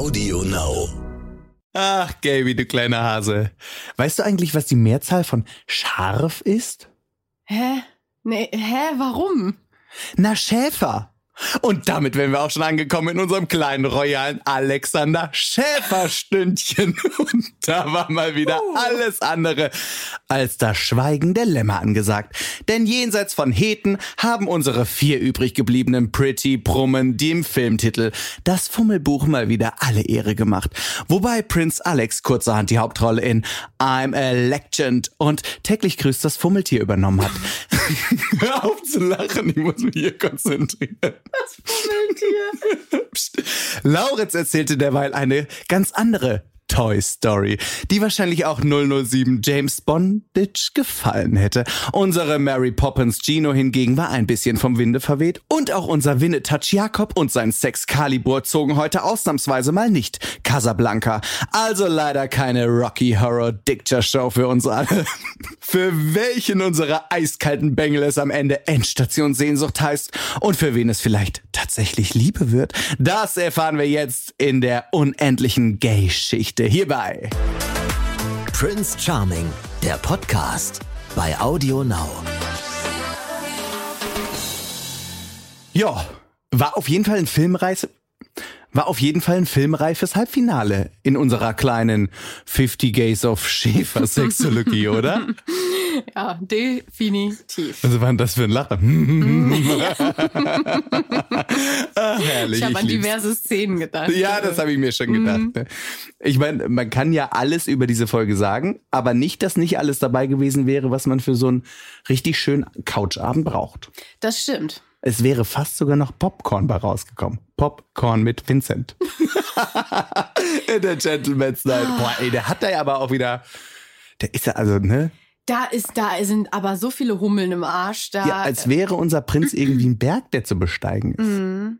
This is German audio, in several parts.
Audio Now. Ach, Gaby, du kleiner Hase. Weißt du eigentlich, was die Mehrzahl von scharf ist? Hä? Nee, hä? Warum? Na, Schäfer. Und damit wären wir auch schon angekommen in unserem kleinen royalen Alexander Schäferstündchen. Und da war mal wieder alles andere als das Schweigen der Lämmer angesagt. Denn jenseits von Heten haben unsere vier übrig gebliebenen Pretty Brummen dem Filmtitel Das Fummelbuch mal wieder alle Ehre gemacht. Wobei Prinz Alex kurzerhand die Hauptrolle in I'm a Legend und täglich grüßt das Fummeltier übernommen hat. Hör auf zu lachen, ich muss mich hier konzentrieren. Das Fummeltier. Lauritz erzählte derweil eine ganz andere Toy Story, die wahrscheinlich auch 007 James Bondage gefallen hätte. Unsere Mary Poppins Gino hingegen war ein bisschen vom Winde verweht und auch unser Winnetouch Jakob und sein Sex Calibur zogen heute ausnahmsweise mal nicht Casablanca. Also leider keine Rocky Horror Picture Show für uns alle. für welchen unserer eiskalten Bengel es am Ende Endstation Sehnsucht heißt und für wen es vielleicht tatsächlich Liebe wird, das erfahren wir jetzt in der unendlichen Gay-Schichte hierbei. Prince Charming, der Podcast bei Audio Now. Ja, war auf jeden Fall ein filmreif, war auf jeden Fall ein filmreifes Halbfinale in unserer kleinen 50 Gays of Schäfer Sexologie, oder? Ja, definitiv. Was war denn das für ein Lachen? ah, herrlich. Ich habe an diverse Szenen gedacht. Ja, das habe ich mir schon gedacht. ne? Ich meine, man kann ja alles über diese Folge sagen, aber nicht, dass nicht alles dabei gewesen wäre, was man für so einen richtig schönen Couchabend braucht. Das stimmt. Es wäre fast sogar noch Popcorn bei rausgekommen. Popcorn mit Vincent. In der Gentleman's Night. Boah, ey, der hat da ja aber auch wieder. Der ist ja also, ne? Da ist, da sind aber so viele Hummeln im Arsch. Da, Ja, als wäre unser Prinz irgendwie ein Berg, der zu besteigen ist. Mhm.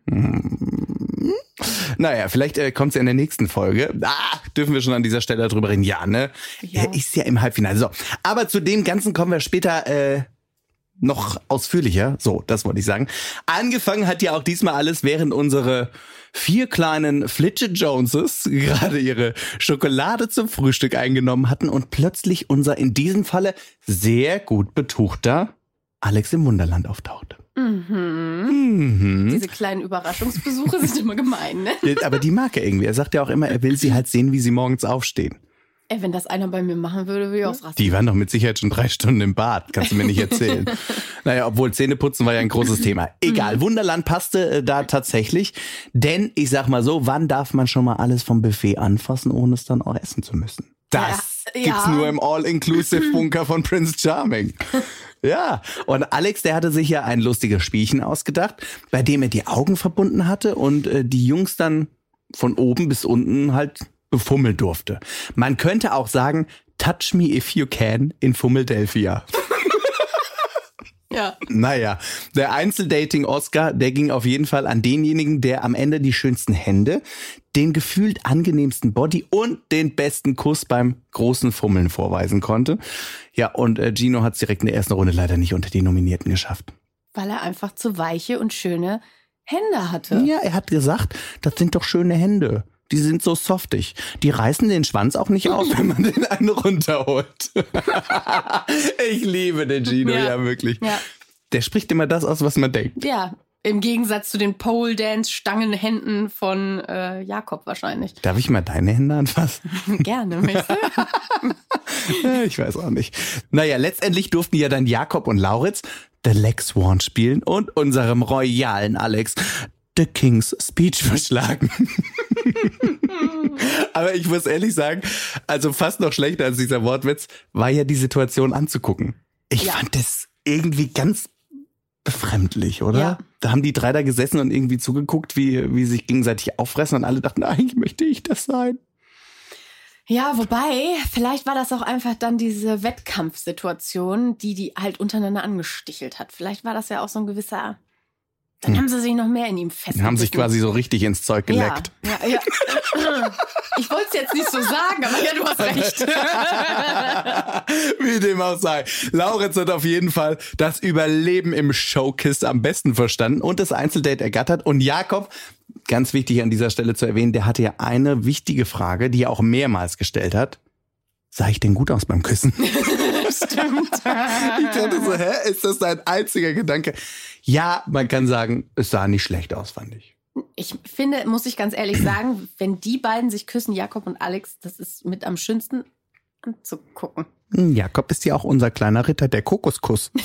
Naja, vielleicht äh, kommt es ja in der nächsten Folge. Ah, dürfen wir schon an dieser Stelle drüber reden? Ja, ne? Ja. Er ist ja im Halbfinale. So, aber zu dem Ganzen kommen wir später äh, noch ausführlicher. So, das wollte ich sagen. Angefangen hat ja auch diesmal alles, während unsere vier kleinen Flitche Joneses gerade ihre Schokolade zum Frühstück eingenommen hatten und plötzlich unser in diesem Falle sehr gut betuchter Alex im Wunderland auftauchte. Mhm. Diese kleinen Überraschungsbesuche sind immer gemein, ne? Aber die mag er irgendwie. Er sagt ja auch immer, er will sie halt sehen, wie sie morgens aufstehen. Ey, wenn das einer bei mir machen würde, würde ich ausrasten. Die waren doch mit Sicherheit schon drei Stunden im Bad. Kannst du mir nicht erzählen. naja, obwohl Zähneputzen war ja ein großes Thema. Egal, Wunderland passte äh, da tatsächlich. Denn ich sag mal so, wann darf man schon mal alles vom Buffet anfassen, ohne es dann auch essen zu müssen? Das Ja, gibt's ja. nur im All-Inclusive-Bunker von Prince Charming. Ja, und Alex, der hatte sich ja ein lustiges Spielchen ausgedacht, bei dem er die Augen verbunden hatte und äh, die Jungs dann von oben bis unten halt befummeln durfte. Man könnte auch sagen, touch me if you can in Fummeldelphia. Ja. Naja, der Einzeldating-Oscar, der ging auf jeden Fall an denjenigen, der am Ende die schönsten Hände, den gefühlt angenehmsten Body und den besten Kuss beim großen Fummeln vorweisen konnte. Ja, und äh, Gino hat es direkt in der ersten Runde leider nicht unter die Nominierten geschafft. Weil er einfach zu weiche und schöne Hände hatte. Ja, er hat gesagt, das sind doch schöne Hände. Die sind so softig. Die reißen den Schwanz auch nicht auf, wenn man den einen runterholt. ich liebe den Gino, ja, Ja. wirklich. Ja. Der spricht immer das aus, was man denkt. Ja, im Gegensatz zu den Pole Dance Stangenhänden von äh, Jakob wahrscheinlich. Darf ich mal deine Hände anfassen? Gerne, ich weiß auch nicht. Naja, letztendlich durften ja dann Jakob und Lauritz The Lex Swan spielen und unserem royalen Alex The King's Speech verschlagen. Aber ich muss ehrlich sagen, also fast noch schlechter als dieser Wortwitz, war ja die Situation anzugucken. Ich Ja. fand das irgendwie ganz befremdlich, oder? Ja. Da haben die drei da gesessen und irgendwie zugeguckt, wie, wie sich gegenseitig auffressen und alle dachten, eigentlich möchte ich das sein. Ja, wobei, vielleicht war das auch einfach dann diese Wettkampfsituation, die die halt untereinander angestichelt hat. Vielleicht war das ja auch so ein gewisser. Dann haben sie sich noch mehr in ihm festgehalten. Hm. Haben sich quasi so richtig ins Zeug geleckt. Ja, ja, ja. Ich wollte es jetzt nicht so sagen, aber ja, du hast recht. Wie dem auch sei. Lauritz hat auf jeden Fall das Überleben im Showkiss am besten verstanden und das Einzeldate ergattert. Und Jakob, ganz wichtig an dieser Stelle zu erwähnen, der hatte ja eine wichtige Frage, die er auch mehrmals gestellt hat. Sah ich denn gut aus beim Küssen? Ich dachte so, hä, ist das dein einziger Gedanke? Ja, man kann sagen, es sah nicht schlecht aus, fand ich. Ich finde, muss ich ganz ehrlich sagen, wenn die beiden sich küssen, Jakob und Alex, das ist mit am schönsten anzugucken. Hm, Jakob ist ja auch unser kleiner Ritter, der Kokoskuss.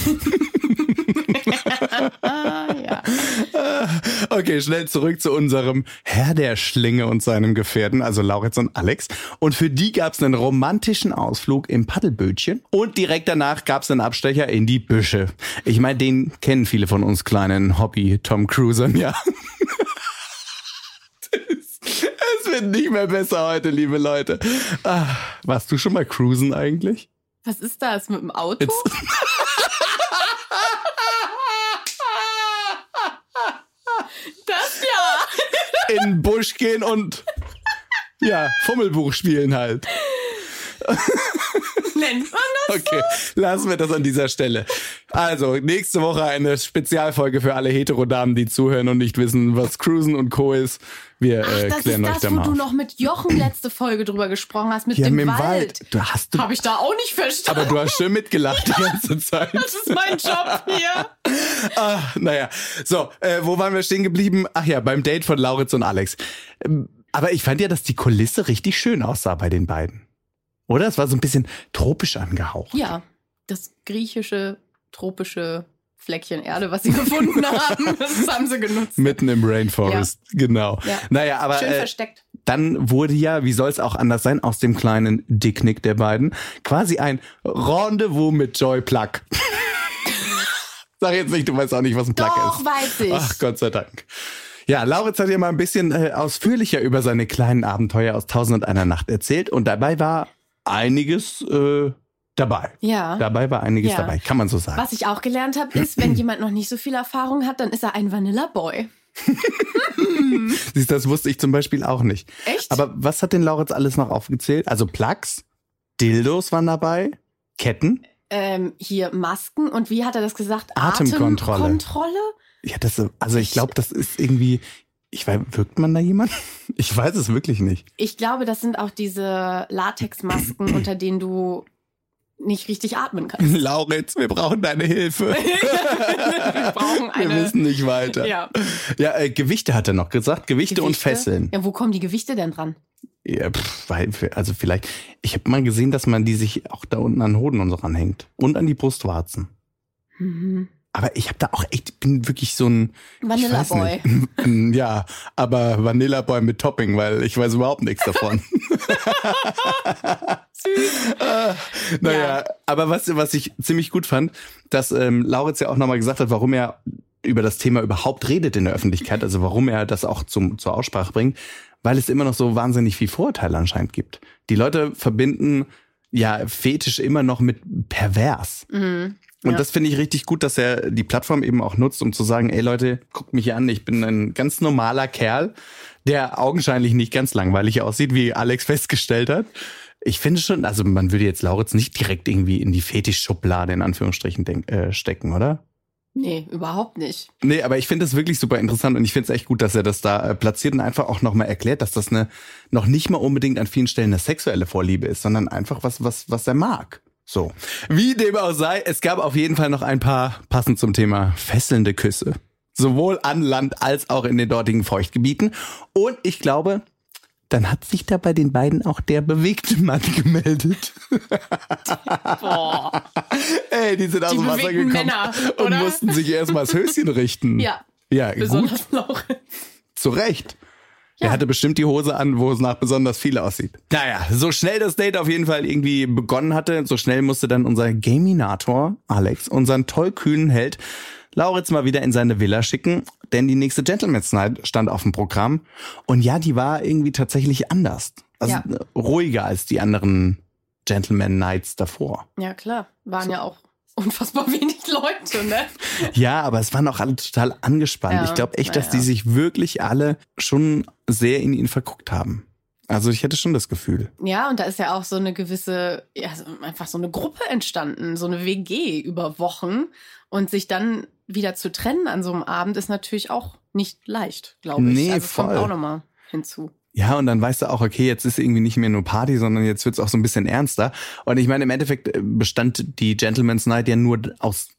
Okay, schnell zurück zu unserem Herr der Schlinge und seinem Gefährten, also Lauritz und Alex. Und für die gab es einen romantischen Ausflug im Paddelbötchen und direkt danach gab es einen Abstecher in die Büsche. Ich meine, den kennen viele von uns kleinen Hobby-Tom Cruisern, ja. Es wird nicht mehr besser heute, liebe Leute. Ah, warst du schon mal cruisen eigentlich? Was ist das mit dem Auto? Jetzt- Das ja. In den Busch gehen und ja, Fummelbuch spielen halt. Das? Okay, lassen wir das an dieser Stelle. Also, nächste Woche eine Spezialfolge für alle Heterodamen, die zuhören und nicht wissen, was Cruisen und Co. ist. Wir äh, Das klären ist euch das, da wo mal du noch mit Jochen letzte Folge drüber gesprochen hast, mit Ja, dem mit Wald. Wald. Du hast du, Habe ich da auch nicht verstanden. aber du hast schön mitgelacht die ganze Zeit. das ist mein Job hier. Ah, naja, so, äh, wo waren wir stehen geblieben? Ach ja, beim Date von Lauritz und Alex. Ähm, aber ich fand ja, dass die Kulisse richtig schön aussah bei den beiden. Oder? Es war so ein bisschen tropisch angehaucht. Ja, das griechische, tropische Fleckchen Erde, was sie gefunden haben, das haben sie genutzt. Mitten im Rainforest, genau. Ja. Naja, aber Schön äh, versteckt. dann wurde ja, wie soll es auch anders sein, aus dem kleinen Dicknick der beiden quasi ein Rendezvous mit Joy Plug. Sag jetzt nicht, du weißt auch nicht, was ein Plug Doch, ist. weiß ich. Ach, Gott sei Dank. Ja, Lauritz hat ja mal ein bisschen äh, ausführlicher über seine kleinen Abenteuer aus Tausend und einer Nacht erzählt und dabei war einiges äh, dabei. ja. Dabei war einiges Ja. dabei, kann man so sagen. Was ich auch gelernt habe, ist, wenn jemand noch nicht so viel Erfahrung hat, dann ist er ein Vanilla Boy. Siehst, das wusste ich zum Beispiel auch nicht. Echt? Aber was hat denn Lauritz alles noch aufgezählt? Also Plugs, Dildos waren dabei, Ketten. ähm, hier Masken und wie hat er das gesagt? Atemkontrolle. Atemkontrolle? Ja, das, also ich glaube, das ist irgendwie, ich weiß, wirkt man da jemand? Ich weiß es wirklich nicht. Ich glaube, das sind auch diese Latexmasken, unter denen du nicht richtig atmen kannst. Lauritz, wir brauchen deine Hilfe. Wir brauchen Wir eine. wissen nicht weiter. Ja. Ja, äh, Gewichte hat er noch gesagt. Gewichte, und Gewichte? Fesseln. Ja, wo kommen die Gewichte denn dran? Ja, pff, weil, also vielleicht, ich habe mal gesehen, dass man die sich auch da unten an den Hoden und so ranhängt. Und an die Brustwarzen. Mhm. Aber ich habe da auch echt, bin wirklich so ein Vanilla Boy. Nicht. Ja, aber Vanilla Boy mit Topping, weil ich weiß überhaupt nichts davon. Ah, naja, Ja. aber was, was ich ziemlich gut fand, dass ähm, Lauritz ja auch nochmal gesagt hat, warum er über das Thema überhaupt redet in der Öffentlichkeit, also warum er das auch zum, zur Aussprache bringt, weil es immer noch so wahnsinnig viel Vorurteile anscheinend gibt. Die Leute verbinden ja Fetisch immer noch mit pervers. Mhm. Und Ja. das finde ich richtig gut, dass er die Plattform eben auch nutzt, um zu sagen, ey Leute, guckt mich hier an, ich bin ein ganz normaler Kerl, der augenscheinlich nicht ganz langweilig aussieht, wie Alex festgestellt hat. Ich finde schon, also man würde jetzt Lauritz nicht direkt irgendwie in die Fetischschublade in Anführungsstrichen äh, stecken, oder? Nee, überhaupt nicht. Nee, aber ich finde das wirklich super interessant und ich finde es echt gut, dass er das da äh, platziert und einfach auch nochmal erklärt, dass das eine noch nicht mal unbedingt an vielen Stellen eine sexuelle Vorliebe ist, sondern einfach was, was, was er mag. So. Wie dem auch sei, es gab auf jeden Fall noch ein paar passend zum Thema fesselnde Küsse. Sowohl an Land als auch in den dortigen Feuchtgebieten. Und ich glaube, dann hat sich da bei den beiden auch der bewegte Mann gemeldet. Boah. Ey, die sind aus dem Wasser gekommen Männer, und mussten sich erstmal das Höschen richten. Ja, Ja, gut. besonders Laurenz. Zu Recht. Ja. Er hatte bestimmt die Hose an, wo es nach besonders viel aussieht. Naja, so schnell das Date auf jeden Fall irgendwie begonnen hatte, so schnell musste dann unser Gaminator Alex unseren tollkühnen Held Lauritz mal wieder in seine Villa schicken, denn die nächste Gentleman's Night stand auf dem Programm. Und ja, die war irgendwie tatsächlich anders. Also Ja. ruhiger als die anderen Gentleman Nights davor. Ja, klar. Waren ja auch unfassbar wenig Leute, ne? Ja, aber es waren auch alle total angespannt. Ja, ich glaube echt, dass naja. die sich wirklich alle schon sehr in ihn verguckt haben. Also ich hätte schon das Gefühl. Ja, und da ist ja auch so eine gewisse, ja, einfach so eine Gruppe entstanden, so eine WG über Wochen. Und sich dann wieder zu trennen an so einem Abend ist natürlich auch nicht leicht, glaube ich. Nee, also voll. kommt auch nochmal hinzu. Ja, und dann weißt du auch, okay, jetzt ist irgendwie nicht mehr nur Party, sondern jetzt wird's auch so ein bisschen ernster. Und ich meine, im Endeffekt äh, bestand die Gentleman's Night ja nur aus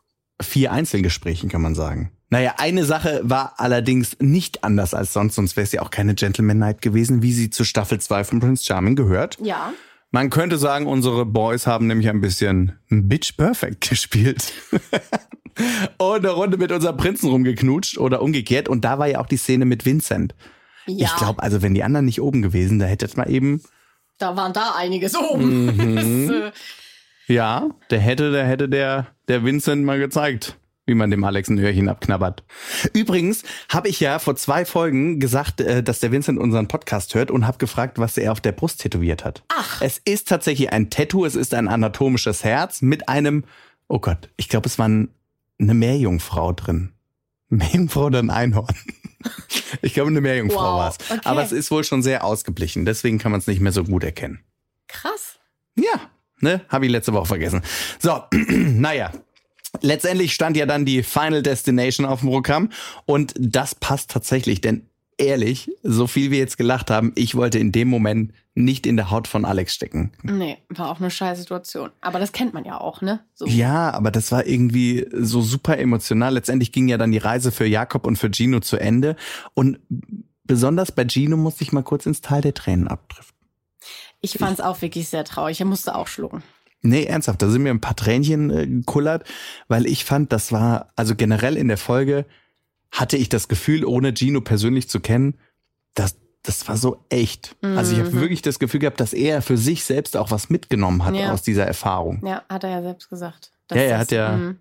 vier Einzelgesprächen, kann man sagen. Naja, eine Sache war allerdings nicht anders als sonst, sonst wäre es ja auch keine Gentleman Night gewesen, wie sie zu Staffel 2 von Prince Charming gehört. Ja. Man könnte sagen, unsere Boys haben nämlich ein bisschen Bitch Perfect gespielt. und eine Runde mit unserem Prinzen rumgeknutscht oder umgekehrt. Und da war ja auch die Szene mit Vincent. Ja, Ich glaube, also wenn die anderen nicht oben gewesen, da hätte es mal eben, da waren da einiges oben. Mhm. Das, äh, ja, der hätte, der hätte der, der Vincent mal gezeigt, wie man dem Alex ein Öhrchen abknabbert. Übrigens habe ich ja vor zwei Folgen gesagt, äh, dass der Vincent unseren Podcast hört und habe gefragt, was er auf der Brust tätowiert hat. Ach. Es ist tatsächlich ein Tattoo, es ist ein anatomisches Herz mit einem, oh Gott, ich glaube, es war ein, eine Meerjungfrau drin. Meerjungfrau oder ein Einhorn? Ich glaube, eine Meerjungfrau Wow, war's. okay. Aber es ist wohl schon sehr ausgeblichen, deswegen kann man es nicht mehr so gut erkennen. krass. Ja, ne? Habe ich letzte Woche vergessen. So, naja. Letztendlich stand ja dann die Final Destination auf dem Programm und das passt tatsächlich, denn ehrlich, so viel wir jetzt gelacht haben, ich wollte in dem Moment nicht in der Haut von Alex stecken. Nee, war auch eine scheiß Situation. Aber das kennt man ja auch, ne? So. Ja, aber das war irgendwie so super emotional. Letztendlich ging ja dann die Reise für Jakob und für Gino zu Ende und besonders bei Gino musste ich mal kurz ins Tal der Tränen abdriften. Ich fand's auch wirklich sehr traurig. Er musste auch schlucken. Nee, ernsthaft, da sind mir ein paar Tränchen äh, gekullert, weil ich fand, das war, also generell in der Folge hatte ich das Gefühl, ohne Gino persönlich zu kennen, dass das war so echt. Also ich habe Mhm. wirklich das Gefühl gehabt, dass er für sich selbst auch was mitgenommen hat Ja. aus dieser Erfahrung. Ja, hat er ja selbst gesagt. Ja, er hat ja- mhm.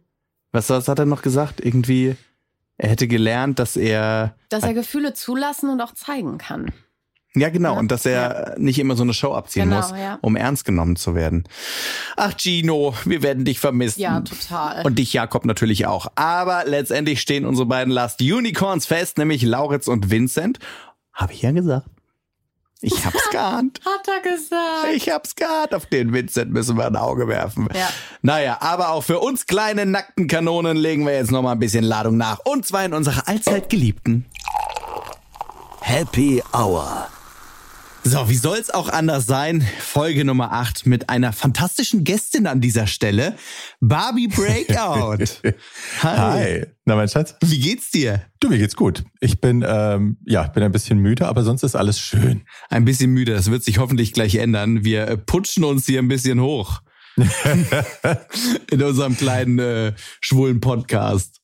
Was, was hat er noch gesagt? Irgendwie, er hätte gelernt, dass er, Dass er Gefühle zulassen und auch zeigen kann. Ja genau, Ja, und dass er nicht immer so eine Show abziehen Genau, muss, ja. um ernst genommen zu werden. Ach Gino, wir werden dich vermissen. Ja, total. Und dich, Jakob, natürlich auch. Aber letztendlich stehen unsere beiden Last Unicorns fest, nämlich Lauritz und Vincent. Habe ich ja gesagt. Ich hab's geahnt. hat er gesagt. Ich hab's geahnt. Auf den Vincent müssen wir ein Auge werfen. Ja. Naja, aber auch für uns kleine nackten Kanonen legen wir jetzt noch mal ein bisschen Ladung nach. Und zwar in unserer allzeit geliebten. Happy Hour. So, wie soll's auch anders sein? Folge Nummer 8 mit einer fantastischen Gästin an dieser Stelle. Barbie Breakout. Hi. Na, mein Schatz. Wie geht's dir? Du, mir geht's gut. Ich bin, ähm, ja, bin ein bisschen müde, aber sonst ist alles schön. Ein bisschen müde, das wird sich hoffentlich gleich ändern. Wir äh, putschen uns hier ein bisschen hoch. In unserem kleinen äh, schwulen Podcast.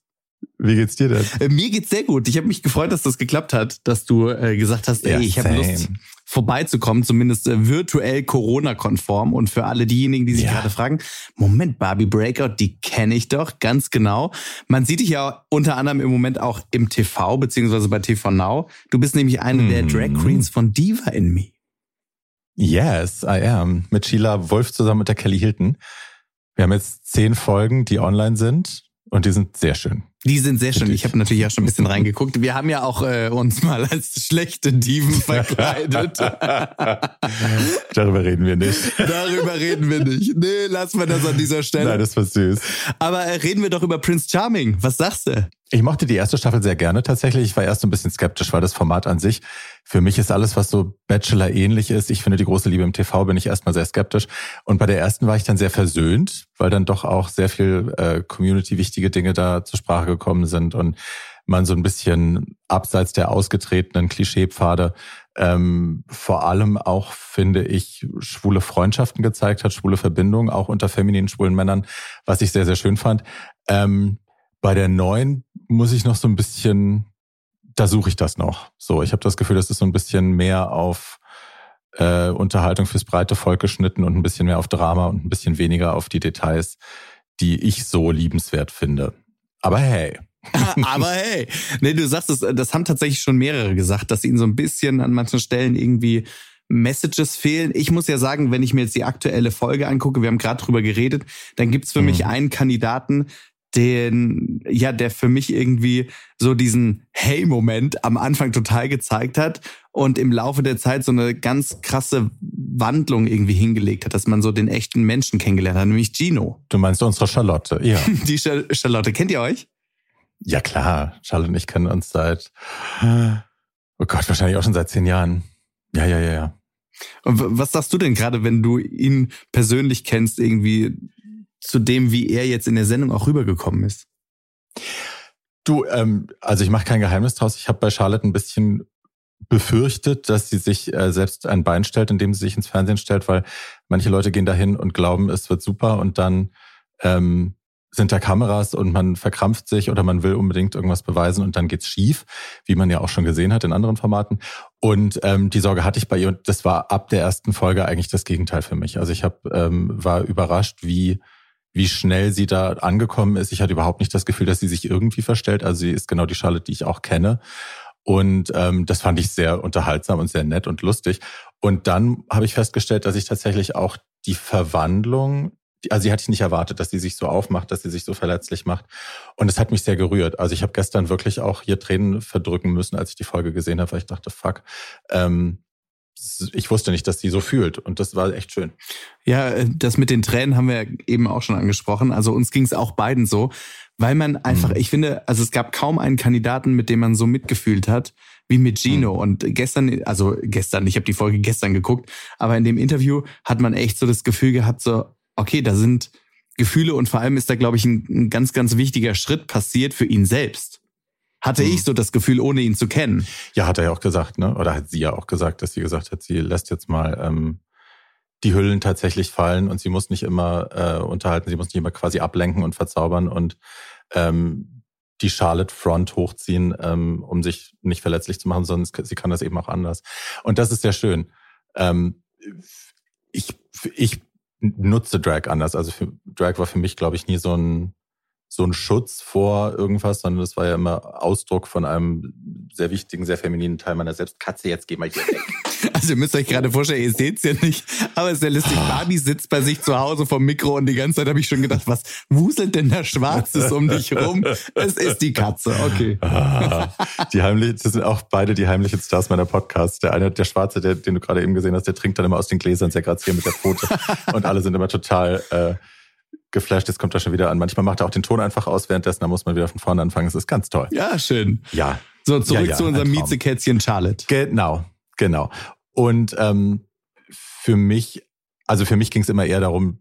Wie geht's dir denn? Äh, mir geht's sehr gut. Ich habe mich gefreut, dass das geklappt hat, dass du äh, gesagt hast, ey, Ja, ich habe. Lust vorbeizukommen, zumindest äh, virtuell Corona-konform. Und für alle diejenigen, die sich Ja. gerade fragen, Moment, Barbie Breakout, die kenne ich doch ganz genau. Man sieht dich ja unter anderem im Moment auch im TV, beziehungsweise bei TV Now. Du bist nämlich eine der Mhm. Drag Queens von Diva in Me. Yes, I am. Mit Sheila Wolf zusammen und der Kelly Hilton. Wir haben jetzt zehn Folgen, die online sind und die sind sehr schön. Die sind sehr schön. Ich habe natürlich auch schon ein bisschen reingeguckt. Wir haben ja auch äh, uns mal als schlechte Diven verkleidet. Darüber reden wir nicht. Darüber reden wir nicht. Nee, lassen wir das an dieser Stelle. Nein, das war süß. Aber äh, reden wir doch über Prince Charming. Was sagst du? Ich mochte die erste Staffel sehr gerne tatsächlich. Ich war erst ein bisschen skeptisch, weil das Format an sich, für mich ist alles, was so Bachelor ähnlich ist. Ich finde die große Liebe im TV, bin ich erstmal sehr skeptisch. Und bei der ersten war ich dann sehr versöhnt, weil dann doch auch sehr viel äh, Community-wichtige Dinge da zur Sprache gekommen sind und man so ein bisschen abseits der ausgetretenen Klischeepfade ähm, vor allem auch, finde ich, schwule Freundschaften gezeigt hat, schwule Verbindungen, auch unter femininen schwulen Männern, was ich sehr, sehr schön fand. Ähm, bei der neuen muss ich noch so ein bisschen, da suche ich das noch. So, ich habe das Gefühl, das ist so ein bisschen mehr auf äh, Unterhaltung fürs breite Volk geschnitten und ein bisschen mehr auf Drama und ein bisschen weniger auf die Details, die ich so liebenswert finde. Aber hey, Aber hey, nee, du sagst es, das haben tatsächlich schon mehrere gesagt, dass ihnen so ein bisschen an manchen Stellen irgendwie Messages fehlen. Ich muss ja sagen, wenn ich mir jetzt die aktuelle Folge angucke, wir haben gerade drüber geredet, dann gibt's für Mhm. mich einen Kandidaten, den, ja, der für mich irgendwie so diesen Hey-Moment am Anfang total gezeigt hat und im Laufe der Zeit so eine ganz krasse Wandlung irgendwie hingelegt hat, dass man so den echten Menschen kennengelernt hat, nämlich Gino. Du meinst unsere Charlotte, ja. Die Charlotte, kennt ihr euch? Ja klar, Charlotte und ich kennen uns seit, oh Gott, wahrscheinlich auch schon seit zehn Jahren. Ja, ja, ja, ja. Und was sagst du denn gerade, wenn du ihn persönlich kennst, irgendwie zu dem, wie er jetzt in der Sendung auch rübergekommen ist? Du, ähm, also ich mache kein Geheimnis draus. Ich habe bei Charlotte ein bisschen befürchtet, dass sie sich äh, selbst ein Bein stellt, indem sie sich ins Fernsehen stellt, weil manche Leute gehen dahin und glauben, es wird super und dann ähm, sind da Kameras und man verkrampft sich oder man will unbedingt irgendwas beweisen und dann geht's schief, wie man ja auch schon gesehen hat in anderen Formaten. Und ähm, die Sorge hatte ich bei ihr und das war ab der ersten Folge eigentlich das Gegenteil für mich. Also ich hab, ähm, war überrascht, wie wie schnell sie da angekommen ist. Ich hatte überhaupt nicht das Gefühl, dass sie sich irgendwie verstellt. Also sie ist genau die Charlotte, die ich auch kenne. Und ähm, das fand ich sehr unterhaltsam und sehr nett und lustig. Und dann habe ich festgestellt, dass ich tatsächlich auch die Verwandlung also sie hatte ich nicht erwartet, dass sie sich so aufmacht, dass sie sich so verletzlich macht. Und es hat mich sehr gerührt. Also ich habe gestern wirklich auch hier Tränen verdrücken müssen, als ich die Folge gesehen habe, weil ich dachte, fuck, ähm, ich wusste nicht, dass sie so fühlt. Und das war echt schön. Ja, äh, das mit den Tränen haben wir eben auch schon angesprochen. Also uns ging es auch beiden so, weil man einfach, mhm. ich finde, also es gab kaum einen Kandidaten, mit dem man so mitgefühlt hat wie mit Gino. Mhm. Und gestern, also gestern, ich habe die Folge gestern geguckt, aber in dem Interview hat man echt so das Gefühl gehabt, so, okay, da sind Gefühle und vor allem ist da, glaube ich, ein, ein ganz, ganz wichtiger Schritt passiert für ihn selbst. Hatte hm. ich so das Gefühl, ohne ihn zu kennen. Ja, hat er ja auch gesagt, ne? Oder hat sie ja auch gesagt, dass sie gesagt hat, sie lässt jetzt mal ähm, die Hüllen tatsächlich fallen und sie muss nicht immer äh, unterhalten, sie muss nicht immer quasi ablenken und verzaubern und ähm, die Charlotte Front hochziehen, ähm, um sich nicht verletzlich zu machen, sondern sie kann das eben auch anders. Und das ist sehr schön. Ähm, ich, ich nutze Drag anders. Also für, Drag war für mich, glaube ich, nie so ein so ein Schutz vor irgendwas, sondern das war ja immer Ausdruck von einem sehr wichtigen, sehr femininen Teil meiner selbst. Katze, jetzt geh mal hier weg. Also ihr müsst euch gerade vorstellen, ihr seht's ja nicht, aber es ist ja lustig. Ah. Barbie sitzt bei sich zu Hause vom Mikro und die ganze Zeit habe ich schon gedacht, was wuselt denn da Schwarzes um dich rum? Es ist die Katze, okay. Ah, die heimlichen, das sind auch beide die heimlichen Stars meiner Podcasts. Der eine, der Schwarze, der, den du gerade eben gesehen hast, der trinkt dann immer aus den Gläsern sehr graziell mit der Pfote und alle sind immer total äh, geflasht ist, kommt er schon wieder an. Manchmal macht er auch den Ton einfach aus, währenddessen da muss man wieder von vorne anfangen. Es ist ganz toll. Ja, schön. Ja. So, zurück ja, ja, zu unserem Miezekätzchen Charlotte. Genau, genau. Und ähm, für mich, also für mich ging es immer eher darum,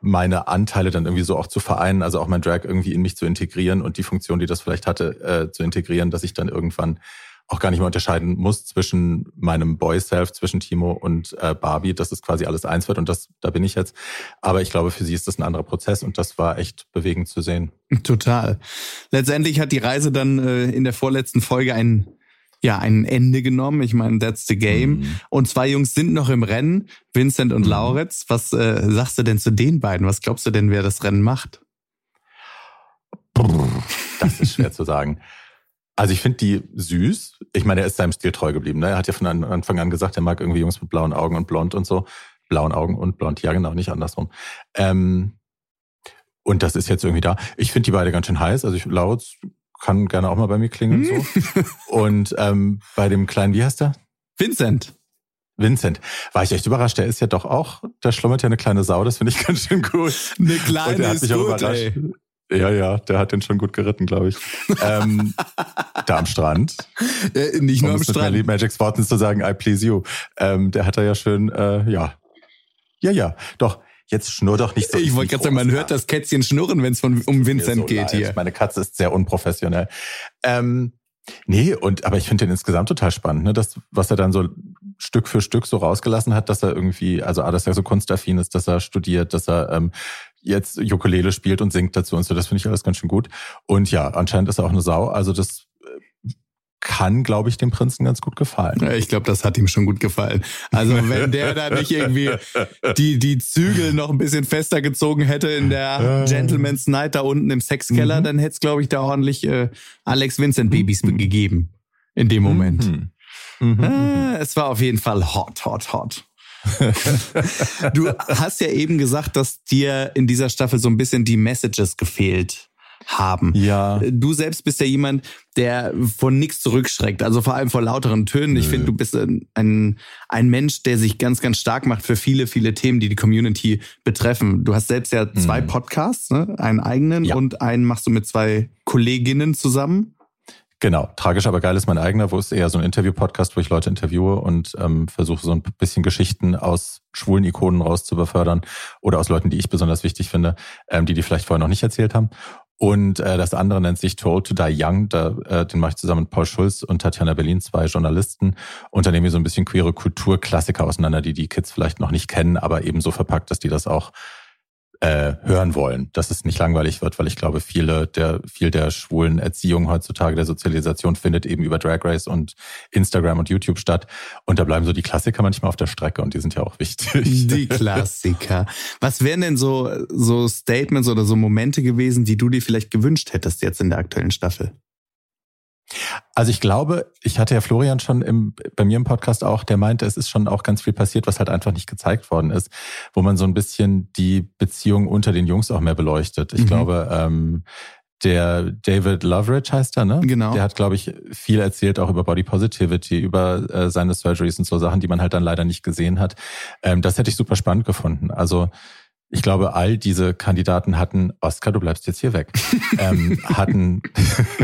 meine Anteile dann irgendwie so auch zu vereinen, also auch mein Drag irgendwie in mich zu integrieren und die Funktion, die das vielleicht hatte, äh, zu integrieren, dass ich dann irgendwann auch gar nicht mehr unterscheiden muss zwischen meinem Boy-Self, zwischen Timo und äh, Barbie, dass es quasi alles eins wird und das, da bin ich jetzt. Aber ich glaube, für sie ist das ein anderer Prozess und das war echt bewegend zu sehen. Total. Letztendlich hat die Reise dann äh, in der vorletzten Folge ein ja, ein Ende genommen. Ich meine, that's the game. Mhm. Und zwei Jungs sind noch im Rennen, Vincent und mhm. Lauritz. Was äh, sagst du denn zu den beiden? Was glaubst du denn, wer das Rennen macht? Das ist schwer zu sagen. Also ich finde die süß. Ich meine, er ist seinem Stil treu geblieben. Ne? Er hat ja von Anfang an gesagt, er mag irgendwie Jungs mit blauen Augen und blond und so. Blauen Augen und blond, ja genau, nicht andersrum. Ähm, und das ist jetzt irgendwie da. Ich finde die beide ganz schön heiß. Also ich laut kann gerne auch mal bei mir klingeln so. Hm. und ähm, bei dem kleinen, wie heißt der? Vincent. Vincent, war ich echt überrascht. Der ist ja doch auch, der schlummert ja eine kleine Sau, das finde ich ganz schön cool. Eine kleine und der hat sich auch gut, überrascht. Ey. Ja, ja, der hat den schon gut geritten, glaube ich. ähm, da am Strand. Äh, nicht nur um am Strand. Mit Magic's Worten zu sagen, I please you. Ähm, der hat da ja schön, äh, ja. Ja, ja, doch. Jetzt schnurr doch nicht so. Ich wollte gerade sagen, man hört das Kätzchen schnurren, wenn es um Vincent so geht leid. hier. Meine Katze ist sehr unprofessionell. Ähm, nee, und aber ich finde den insgesamt total spannend, ne? Das, was er dann so Stück für Stück so rausgelassen hat, dass er irgendwie, also ah, dass er so kunstaffin ist, dass er studiert, dass er ähm, jetzt Ukulele spielt und singt dazu und so. Das finde ich alles ganz schön gut. Und ja, anscheinend ist er auch eine Sau. Also das äh, kann, glaube ich, dem Prinzen ganz gut gefallen. Ich glaube, das hat ihm schon gut gefallen. Also wenn der da nicht irgendwie die, die Zügel noch ein bisschen fester gezogen hätte in der Gentleman's Night da unten im Sexkeller, mhm. dann hätte es, glaube ich, da ordentlich äh, Alex Vincent Babys mhm. gegeben. In dem Moment. Mhm. Mhm. Äh, es war auf jeden Fall hot, hot, hot du hast ja eben gesagt, dass dir in dieser Staffel so ein bisschen die Messages gefehlt haben. Ja. Du selbst bist ja jemand, der von nichts zurückschreckt, also vor allem vor lauteren Tönen. Ich finde, du bist ein, ein, ein Mensch, der sich ganz, ganz stark macht für viele, viele Themen, die die Community betreffen. Du hast selbst ja zwei mhm. Podcasts, ne? einen eigenen ja. und einen machst du mit zwei Kolleginnen zusammen. Genau, tragisch aber geil ist mein eigener, wo es eher so ein Interview-Podcast, wo ich Leute interviewe und ähm, versuche so ein bisschen Geschichten aus schwulen Ikonen rauszubefördern oder aus Leuten, die ich besonders wichtig finde, ähm, die die vielleicht vorher noch nicht erzählt haben. Und äh, das andere nennt sich Told to Die Young. Da, äh, den mache ich zusammen mit Paul Schulz und Tatjana Berlin, zwei Journalisten. Und da nehmen wir so ein bisschen queere Kulturklassiker auseinander, die die Kids vielleicht noch nicht kennen, aber eben so verpackt, dass die das auch äh, hören wollen, dass es nicht langweilig wird, weil ich glaube, viele der viel der schwulen Erziehung heutzutage der Sozialisation findet eben über Drag Race und Instagram und YouTube statt und da bleiben so die Klassiker manchmal auf der Strecke und die sind ja auch wichtig. Die Klassiker. Was wären denn so so Statements oder so Momente gewesen, die du dir vielleicht gewünscht hättest jetzt in der aktuellen Staffel? Also ich glaube, ich hatte ja Florian schon im, bei mir im Podcast auch, der meinte, es ist schon auch ganz viel passiert, was halt einfach nicht gezeigt worden ist, wo man so ein bisschen die Beziehung unter den Jungs auch mehr beleuchtet. Ich mhm. glaube, ähm, der David Loveridge heißt er, ne? Genau. Der hat, glaube ich, viel erzählt auch über Body Positivity, über äh, seine Surgeries und so Sachen, die man halt dann leider nicht gesehen hat. Ähm, das hätte ich super spannend gefunden. Also ich glaube, all diese Kandidaten hatten, Oscar, du bleibst jetzt hier weg, ähm, hatten,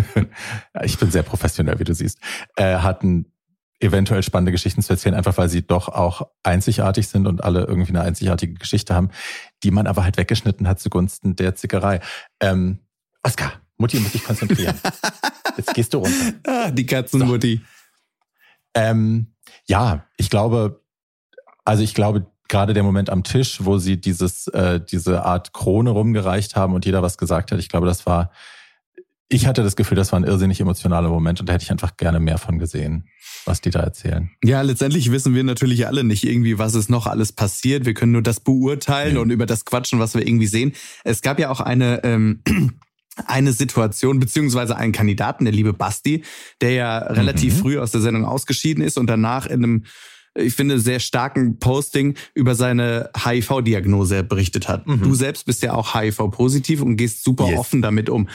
ich bin sehr professionell, wie du siehst, äh, hatten eventuell spannende Geschichten zu erzählen, einfach weil sie doch auch einzigartig sind und alle irgendwie eine einzigartige Geschichte haben, die man aber halt weggeschnitten hat zugunsten der Zickerei. Ähm, Oscar, Mutti muss sich konzentrieren. Jetzt gehst du runter. Ah, die Katzenmutti. So. Ähm, ja, ich glaube, also ich glaube, gerade der Moment am Tisch, wo sie dieses, äh, diese Art Krone rumgereicht haben und jeder was gesagt hat, ich glaube, das war, ich hatte das Gefühl, das war ein irrsinnig emotionaler Moment und da hätte ich einfach gerne mehr von gesehen, was die da erzählen. Ja, letztendlich wissen wir natürlich alle nicht irgendwie, was ist noch alles passiert. Wir können nur das beurteilen ja. und über das quatschen, was wir irgendwie sehen. Es gab ja auch eine, ähm, eine Situation, beziehungsweise einen Kandidaten, der liebe Basti, der ja relativ mhm. früh aus der Sendung ausgeschieden ist und danach in einem ich finde, sehr starken Posting über seine HIV-Diagnose berichtet hat. Mhm. Du selbst bist ja auch HIV-positiv und gehst super yes. offen damit um.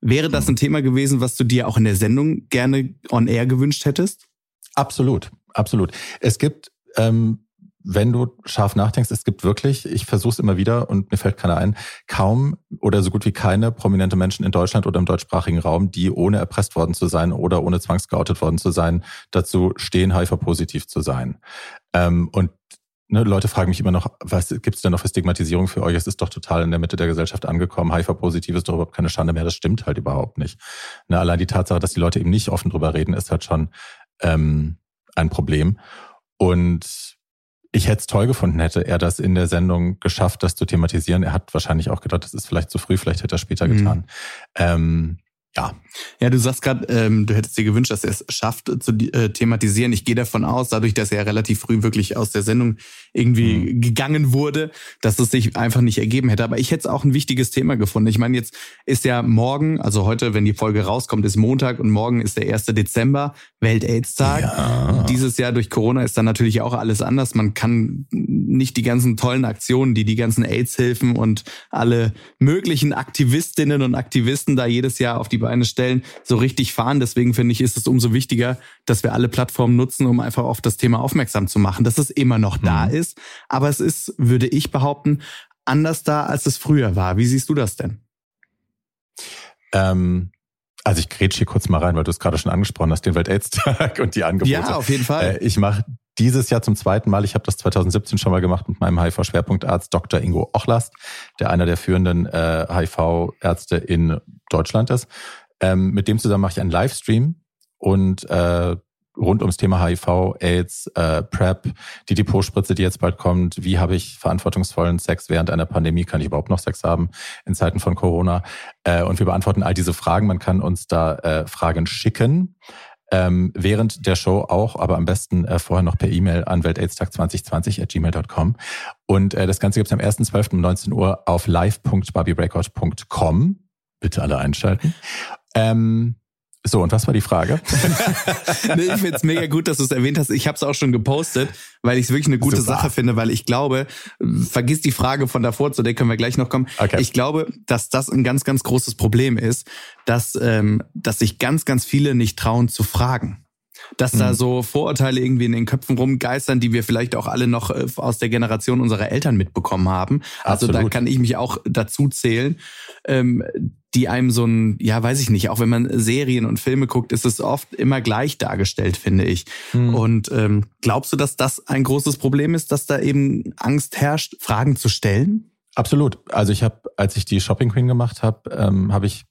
Wäre das ein Thema gewesen, was du dir auch in der Sendung gerne on air gewünscht hättest? Absolut, absolut. Es gibt ähm, wenn du scharf nachdenkst, es gibt wirklich, ich versuche es immer wieder und mir fällt keiner ein, kaum oder so gut wie keine prominente Menschen in Deutschland oder im deutschsprachigen Raum, die ohne erpresst worden zu sein oder ohne zwangsgeoutet worden zu sein, dazu stehen, HIV-positiv zu sein. Ähm, und ne, Leute fragen mich immer noch, was gibt es denn noch für Stigmatisierung für euch? Es ist doch total in der Mitte der Gesellschaft angekommen. HIV-positiv ist doch überhaupt keine Schande mehr. Das stimmt halt überhaupt nicht. Ne, allein die Tatsache, dass die Leute eben nicht offen drüber reden, ist halt schon ähm, ein Problem. Und ich hätte es toll gefunden, hätte er das in der Sendung geschafft, das zu thematisieren. Er hat wahrscheinlich auch gedacht, das ist vielleicht zu früh, vielleicht hätte er später mhm. getan. Ähm, ja. Ja, du sagst gerade, ähm, du hättest dir gewünscht, dass er es schafft zu äh, thematisieren. Ich gehe davon aus, dadurch, dass er relativ früh wirklich aus der Sendung irgendwie mhm. gegangen wurde, dass es sich einfach nicht ergeben hätte. Aber ich hätte es auch ein wichtiges Thema gefunden. Ich meine, jetzt ist ja morgen, also heute, wenn die Folge rauskommt, ist Montag und morgen ist der 1. Dezember, Welt-Aids-Tag. Ja. Dieses Jahr durch Corona ist dann natürlich auch alles anders. Man kann nicht die ganzen tollen Aktionen, die die ganzen AIDS-Hilfen und alle möglichen Aktivistinnen und Aktivisten da jedes Jahr auf die Beine stellen, so richtig fahren. Deswegen finde ich, ist es umso wichtiger, dass wir alle Plattformen nutzen, um einfach auf das Thema aufmerksam zu machen, dass es immer noch da mhm. ist. Aber es ist, würde ich behaupten, anders da, als es früher war. Wie siehst du das denn? Ähm, also ich grätsch hier kurz mal rein, weil du es gerade schon angesprochen hast, den Welt-Aids-Tag und die Angebote. Ja, auf jeden Fall. Äh, ich mache dieses Jahr zum zweiten Mal, ich habe das 2017 schon mal gemacht mit meinem HIV-Schwerpunktarzt Dr. Ingo Ochlast, der einer der führenden äh, HIV-Ärzte in Deutschland ist. Ähm, mit dem zusammen mache ich einen Livestream und äh, rund ums Thema HIV, AIDS, äh, PrEP, die Depotspritze, die jetzt bald kommt, wie habe ich verantwortungsvollen Sex während einer Pandemie, kann ich überhaupt noch Sex haben in Zeiten von Corona? Äh, und wir beantworten all diese Fragen. Man kann uns da äh, Fragen schicken. Ähm, während der Show auch, aber am besten äh, vorher noch per E-Mail an weltaidstag2020 at gmail.com. Und äh, das Ganze gibt es am 1.12. um 19 Uhr auf live.barbiebreakout.com. Bitte alle einschalten. Ähm, So, und was war die Frage? nee, ich finde es mega gut, dass du es erwähnt hast. Ich habe es auch schon gepostet, weil ich es wirklich eine gute Super. Sache finde, weil ich glaube, vergiss die Frage von davor, zu der können wir gleich noch kommen. Okay. Ich glaube, dass das ein ganz, ganz großes Problem ist, dass, ähm, dass sich ganz, ganz viele nicht trauen zu fragen dass da mhm. so Vorurteile irgendwie in den Köpfen rumgeistern, die wir vielleicht auch alle noch äh, aus der Generation unserer Eltern mitbekommen haben. Also Absolut. da kann ich mich auch dazu zählen, ähm, die einem so ein, ja, weiß ich nicht, auch wenn man Serien und Filme guckt, ist es oft immer gleich dargestellt, finde ich. Mhm. Und ähm, glaubst du, dass das ein großes Problem ist, dass da eben Angst herrscht, Fragen zu stellen? Absolut. Also ich habe, als ich die Shopping Queen gemacht habe, ähm, habe ich,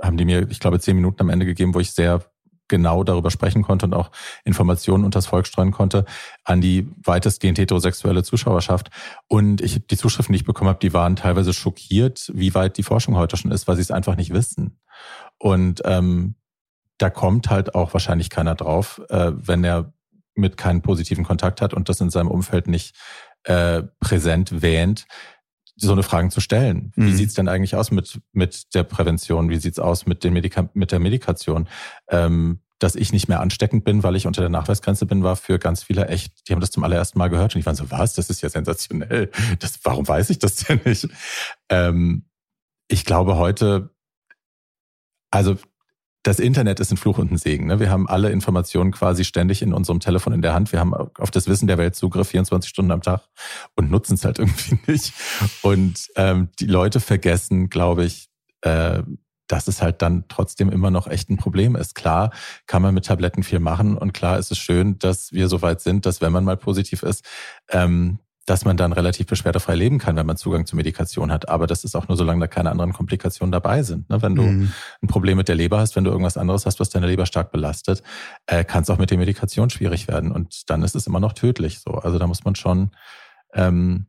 haben die mir, ich glaube, zehn Minuten am Ende gegeben, wo ich sehr genau darüber sprechen konnte und auch Informationen unters Volk streuen konnte an die weitestgehend heterosexuelle Zuschauerschaft. Und ich die Zuschriften, die ich bekommen habe, die waren teilweise schockiert, wie weit die Forschung heute schon ist, weil sie es einfach nicht wissen. Und ähm, da kommt halt auch wahrscheinlich keiner drauf, äh, wenn er mit keinen positiven Kontakt hat und das in seinem Umfeld nicht äh, präsent wähnt, so eine Fragen zu stellen. Wie mhm. sieht's denn eigentlich aus mit, mit der Prävention? Wie sieht's aus mit, den Medika mit der Medikation? Ähm, dass ich nicht mehr ansteckend bin, weil ich unter der Nachweisgrenze bin, war für ganz viele echt, die haben das zum allerersten Mal gehört und die waren so, was, das ist ja sensationell. Das, warum weiß ich das denn nicht? Ähm, ich glaube heute, also das Internet ist ein Fluch und ein Segen. Ne? Wir haben alle Informationen quasi ständig in unserem Telefon in der Hand. Wir haben auf das Wissen der Welt Zugriff 24 Stunden am Tag und nutzen es halt irgendwie nicht. Und ähm, die Leute vergessen, glaube ich, äh, dass es halt dann trotzdem immer noch echt ein Problem ist. Klar kann man mit Tabletten viel machen und klar ist es schön, dass wir so weit sind, dass wenn man mal positiv ist, ähm, dass man dann relativ beschwerdefrei leben kann, wenn man Zugang zu Medikation hat. Aber das ist auch nur, solange da keine anderen Komplikationen dabei sind. Ne? Wenn du mhm. ein Problem mit der Leber hast, wenn du irgendwas anderes hast, was deine Leber stark belastet, äh, kann es auch mit der Medikation schwierig werden. Und dann ist es immer noch tödlich. So, also da muss man schon, ähm,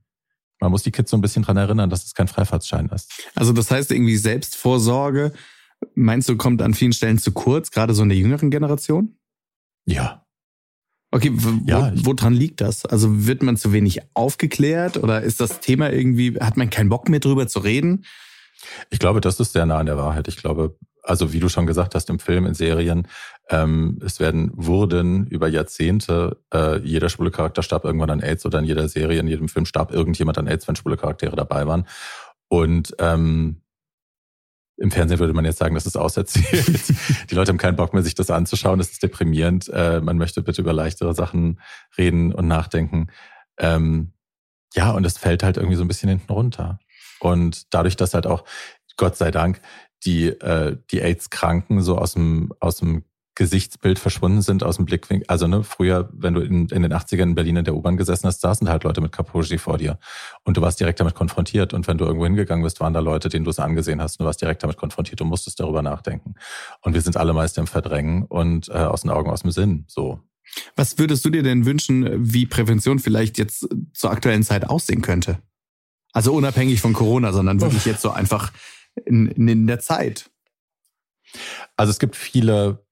man muss die Kids so ein bisschen dran erinnern, dass es kein Freifahrtsschein ist. Also das heißt irgendwie Selbstvorsorge, meinst du, kommt an vielen Stellen zu kurz, gerade so in der jüngeren Generation? Ja, Okay, ja, woran liegt das? Also wird man zu wenig aufgeklärt oder ist das Thema irgendwie, hat man keinen Bock mehr drüber zu reden? Ich glaube, das ist sehr nah an der Wahrheit. Ich glaube, also wie du schon gesagt hast, im Film, in Serien, ähm, es werden wurden über Jahrzehnte, äh, jeder schwule Charakter starb irgendwann an AIDS oder in jeder Serie, in jedem Film starb irgendjemand an AIDS, wenn schwule Charaktere dabei waren. Und ähm, im Fernsehen würde man jetzt sagen, das ist auserzählt. die Leute haben keinen Bock mehr, sich das anzuschauen. Das ist deprimierend. Äh, man möchte bitte über leichtere Sachen reden und nachdenken. Ähm, ja, und es fällt halt irgendwie so ein bisschen hinten runter. Und dadurch, dass halt auch, Gott sei Dank, die, äh, die AIDS-Kranken so aus dem, aus dem Gesichtsbild verschwunden sind aus dem Blickwinkel. Also ne, früher, wenn du in, in den 80ern in Berlin in der U-Bahn gesessen hast, saßen halt Leute mit Kapuji vor dir. Und du warst direkt damit konfrontiert. Und wenn du irgendwo hingegangen bist, waren da Leute, denen du es angesehen hast. Und du warst direkt damit konfrontiert. Du musstest darüber nachdenken. Und wir sind alle meist im Verdrängen und äh, aus den Augen, aus dem Sinn. So. Was würdest du dir denn wünschen, wie Prävention vielleicht jetzt zur aktuellen Zeit aussehen könnte? Also unabhängig von Corona, sondern wirklich jetzt so einfach in, in der Zeit. Also es gibt viele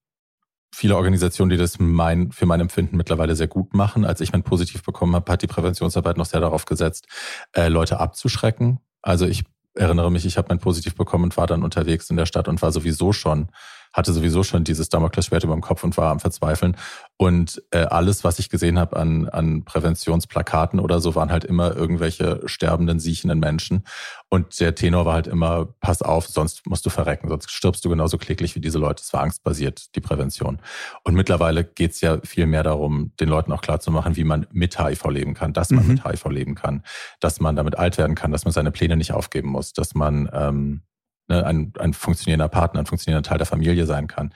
viele Organisationen, die das mein, für mein Empfinden mittlerweile sehr gut machen. Als ich mein Positiv bekommen habe, hat die Präventionsarbeit noch sehr darauf gesetzt, äh, Leute abzuschrecken. Also ich erinnere mich, ich habe mein Positiv bekommen und war dann unterwegs in der Stadt und war sowieso schon hatte sowieso schon dieses Damoklesschwert über dem Kopf und war am Verzweifeln. Und äh, alles, was ich gesehen habe an, an Präventionsplakaten oder so, waren halt immer irgendwelche sterbenden, siechenden Menschen. Und der Tenor war halt immer, pass auf, sonst musst du verrecken, sonst stirbst du genauso kläglich wie diese Leute. Es war angstbasiert, die Prävention. Und mittlerweile geht's ja viel mehr darum, den Leuten auch klarzumachen, wie man mit HIV leben kann, dass man mhm. mit HIV leben kann, dass man damit alt werden kann, dass man seine Pläne nicht aufgeben muss, dass man ähm, ne, ein, ein funktionierender Partner, ein funktionierender Teil der Familie sein kann.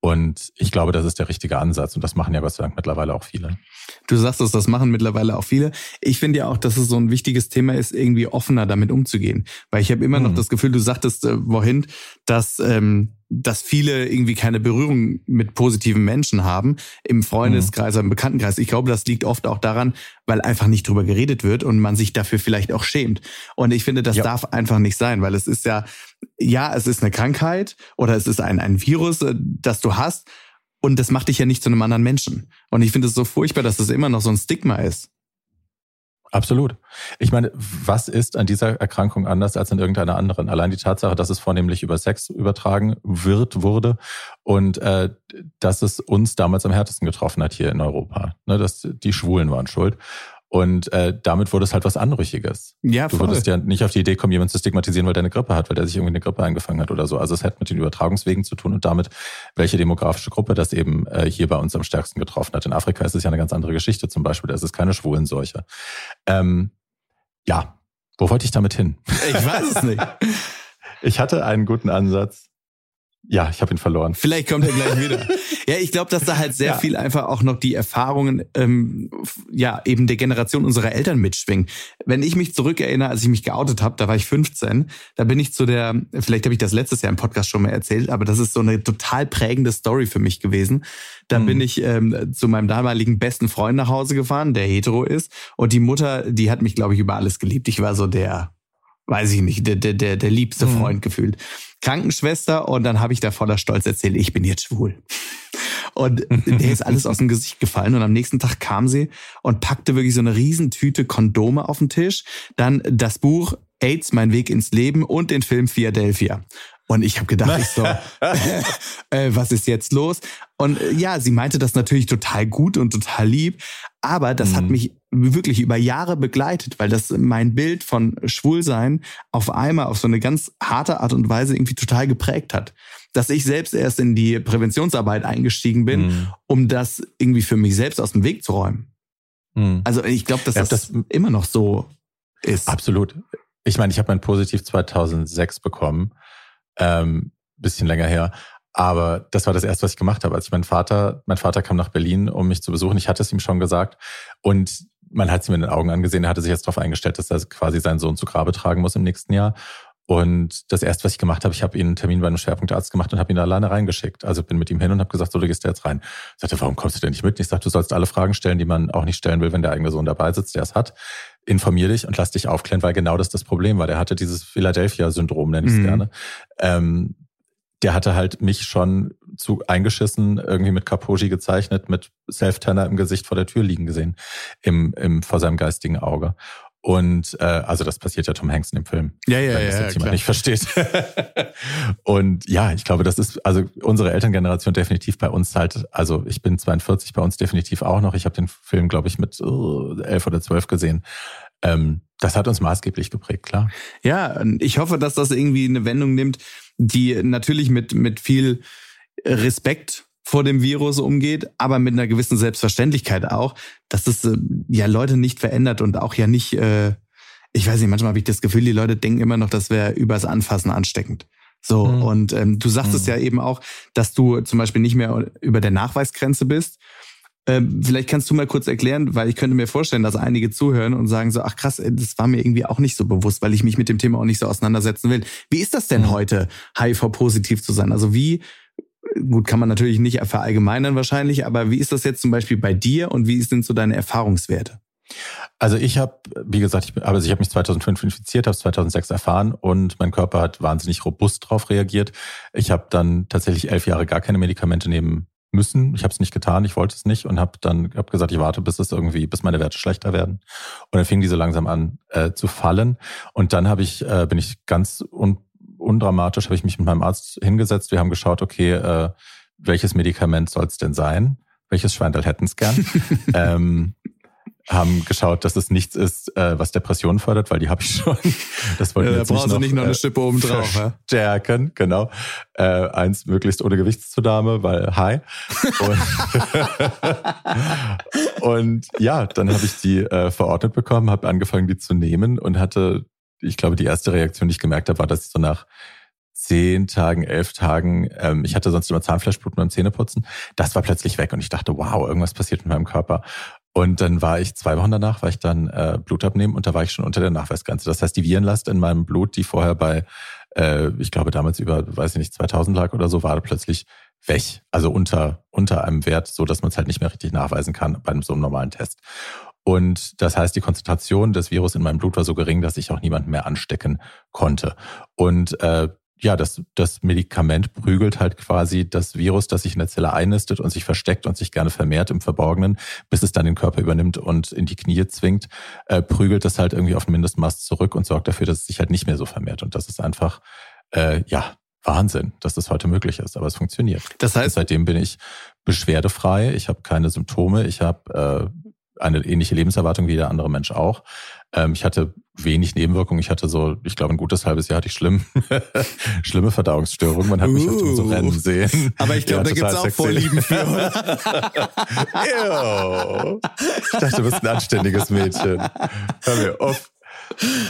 Und ich glaube, das ist der richtige Ansatz. Und das machen ja Gott sei Dank mittlerweile auch viele. Du sagst es, das machen mittlerweile auch viele. Ich finde ja auch, dass es so ein wichtiges Thema ist, irgendwie offener damit umzugehen. Weil ich habe immer mhm. noch das Gefühl, du sagtest äh, wohin, dass ähm, dass viele irgendwie keine Berührung mit positiven Menschen haben im Freundeskreis, mhm. im Bekanntenkreis. Ich glaube, das liegt oft auch daran, weil einfach nicht drüber geredet wird und man sich dafür vielleicht auch schämt. Und ich finde, das ja. darf einfach nicht sein, weil es ist ja, ja, es ist eine Krankheit oder es ist ein, ein Virus, äh, das du hast und das macht dich ja nicht zu einem anderen Menschen. Und ich finde es so furchtbar, dass das immer noch so ein Stigma ist. Absolut. Ich meine, was ist an dieser Erkrankung anders als an irgendeiner anderen? Allein die Tatsache, dass es vornehmlich über Sex übertragen wird, wurde und äh, dass es uns damals am härtesten getroffen hat hier in Europa. Ne, dass die Schwulen waren schuld. Und äh, damit wurde es halt was Anrüchiges. Ja, Du voll. würdest ja nicht auf die Idee kommen, jemanden zu stigmatisieren, weil der eine Grippe hat, weil der sich irgendwie eine Grippe eingefangen hat oder so. Also es hat mit den Übertragungswegen zu tun und damit, welche demografische Gruppe das eben äh, hier bei uns am stärksten getroffen hat. In Afrika ist es ja eine ganz andere Geschichte zum Beispiel. Da ist es keine Schwulenseuche. Ähm, ja, wo wollte ich damit hin? Ich weiß es nicht. Ich hatte einen guten Ansatz. Ja, ich habe ihn verloren. Vielleicht kommt er gleich wieder. Ja, ich glaube, dass da halt sehr Ja. viel einfach auch noch die Erfahrungen, ähm, ja, eben der Generation unserer Eltern mitschwingen. Wenn ich mich zurückerinnere, als ich mich geoutet habe, da war ich 15, da bin ich zu der, vielleicht habe ich das letztes Jahr im Podcast schon mal erzählt, aber das ist so eine total prägende Story für mich gewesen. Da Mhm. bin ich ähm, zu meinem damaligen besten Freund nach Hause gefahren, der hetero ist, und die Mutter, die hat mich, glaube ich, über alles geliebt. Ich war so der, weiß ich nicht, der, der, der, der liebste Mhm. Freund gefühlt. Krankenschwester und dann habe ich da voller Stolz erzählt, ich bin jetzt schwul. Und der ist alles aus dem Gesicht gefallen und am nächsten Tag kam sie und packte wirklich so eine Riesentüte Kondome auf den Tisch, dann das Buch AIDS, mein Weg ins Leben und den Film Philadelphia. Und ich habe gedacht, ich so, äh, was ist jetzt los? Und äh, ja, sie meinte das natürlich total gut und total lieb, aber das hat Mhm. mich wirklich über Jahre begleitet, weil das mein Bild von Schwulsein auf einmal auf so eine ganz harte Art und Weise irgendwie total geprägt hat. Dass ich selbst erst in die Präventionsarbeit eingestiegen bin, Mhm. um das irgendwie für mich selbst aus dem Weg zu räumen. Mhm. Also ich glaube, dass Ja, das, das- immer noch so ist. Absolut. Ich meine, ich habe mein Positiv 2006 bekommen, ähm, bisschen länger her. Aber das war das erste, was ich gemacht habe. Als ich meinen Vater, mein Vater kam nach Berlin, um mich zu besuchen. Ich hatte es ihm schon gesagt. Und man hat es ihm in den Augen angesehen. Er hatte sich jetzt darauf eingestellt, dass er quasi seinen Sohn zu Grabe tragen muss im nächsten Jahr. Und das erste, was ich gemacht habe, ich habe ihn einen Termin bei einem Schwerpunktarzt gemacht und habe ihn da alleine reingeschickt. Also bin mit ihm hin und habe gesagt, so, du gehst da jetzt rein. Ich sagte, warum kommst du denn nicht mit? Und ich sagte, du sollst alle Fragen stellen, die man auch nicht stellen will, wenn der eigene Sohn dabei sitzt, der es hat. Informier dich und lass dich aufklären, weil genau das das Problem war. Der hatte dieses Philadelphia-Syndrom, nenne ich es Mhm. gerne. Ähm, der hatte halt mich schon zu eingeschissen, irgendwie mit Kapoji gezeichnet, mit Self-Tanner im Gesicht vor der Tür liegen gesehen, im, im, vor seinem geistigen Auge. Und äh, also das passiert ja Tom Hanks in dem Film. Ja, ja, wenn das ja, jetzt klar. jemand nicht versteht. und ja, ich glaube, das ist also unsere Elterngeneration definitiv bei uns halt, also ich bin 42, bei uns definitiv auch noch. Ich habe den Film, glaube ich, mit äh, elf oder zwölf gesehen. Ähm, das hat uns maßgeblich geprägt, klar. Ja, ich hoffe, dass das irgendwie eine Wendung nimmt, die natürlich mit, mit viel Respekt vor dem Virus umgeht, aber mit einer gewissen Selbstverständlichkeit auch, dass es äh, ja Leute nicht verändert und auch ja nicht, äh, ich weiß nicht, manchmal habe ich das Gefühl, die Leute denken immer noch, das wäre übers Anfassen ansteckend. So, Mhm. und ähm, du sagst es Mhm. ja eben auch, dass du zum Beispiel nicht mehr über der Nachweisgrenze bist. Ähm, vielleicht kannst du mal kurz erklären, weil ich könnte mir vorstellen, dass einige zuhören und sagen so, ach krass, das war mir irgendwie auch nicht so bewusst, weil ich mich mit dem Thema auch nicht so auseinandersetzen will. Wie ist das denn Mhm. heute, HIV-positiv zu sein? Also wie, gut, kann man natürlich nicht verallgemeinern wahrscheinlich, aber wie ist das jetzt zum Beispiel bei dir und wie sind so deine Erfahrungswerte? Also ich habe, wie gesagt, ich, bin- also ich habe mich 2005 infiziert, habe es 2006 erfahren und mein Körper hat wahnsinnig robust darauf reagiert. Ich habe dann tatsächlich elf Jahre gar keine Medikamente nehmen müssen. Ich habe es nicht getan, ich wollte es nicht und habe dann hab gesagt, ich warte, bis es irgendwie, bis meine Werte schlechter werden. Und dann fing die so langsam an äh, zu fallen. Und dann habe ich, äh, bin ich ganz un, undramatisch, habe ich mich mit meinem Arzt hingesetzt. Wir haben geschaut, okay, äh, welches Medikament soll es denn sein? Welches Schweindel hätten es gern? ähm, haben geschaut, dass es nichts ist, äh, was Depressionen fördert, weil die habe ich schon. Das wollten wir da jetzt brauchst du nicht noch eine äh, Schippe oben drauf. Ja? Stärken, genau. Äh, eins möglichst ohne Gewichtszunahme, weil hi. Und, und ja, dann habe ich die äh, verordnet bekommen, habe angefangen, die zu nehmen und hatte, ich glaube, die erste Reaktion, die ich gemerkt habe, war, dass ich so nach zehn Tagen, elf Tagen, ähm, ich hatte sonst immer Zahnfleischbluten beim Zähneputzen, das war plötzlich weg und ich dachte, wow, irgendwas passiert mit meinem Körper. Und dann war ich zwei Wochen danach, war ich dann äh, Blut abnehmen und da war ich schon unter der Nachweisgrenze. Das heißt, die Virenlast in meinem Blut, die vorher bei, äh, ich glaube damals über, weiß ich nicht, 2000 lag oder so, war plötzlich weg. Also unter, unter einem Wert, so dass man es halt nicht mehr richtig nachweisen kann bei einem so einem normalen Test. Und das heißt, die Konzentration des Virus in meinem Blut war so gering, dass ich auch niemanden mehr anstecken konnte. Und äh, ja, das, das Medikament prügelt halt quasi das Virus, das sich in der Zelle einnistet und sich versteckt und sich gerne vermehrt im Verborgenen, bis es dann den Körper übernimmt und in die Knie zwingt, äh, prügelt das halt irgendwie auf ein Mindestmaß zurück und sorgt dafür, dass es sich halt nicht mehr so vermehrt. Und das ist einfach, äh, ja, Wahnsinn, dass das heute möglich ist, aber es funktioniert. Das heißt, und seitdem bin ich beschwerdefrei, ich habe keine Symptome, ich habe äh, eine ähnliche Lebenserwartung wie jeder andere Mensch auch. Ähm, ich hatte wenig Nebenwirkungen. Ich hatte so, ich glaube, ein gutes halbes Jahr hatte ich schlimm, schlimme Verdauungsstörungen. Man hat mich uh, so rennen sehen. Aber ich glaube, ja, da gibt's auch sexy. Vorlieben für. ich dachte, du bist ein anständiges Mädchen. Hör mir auf.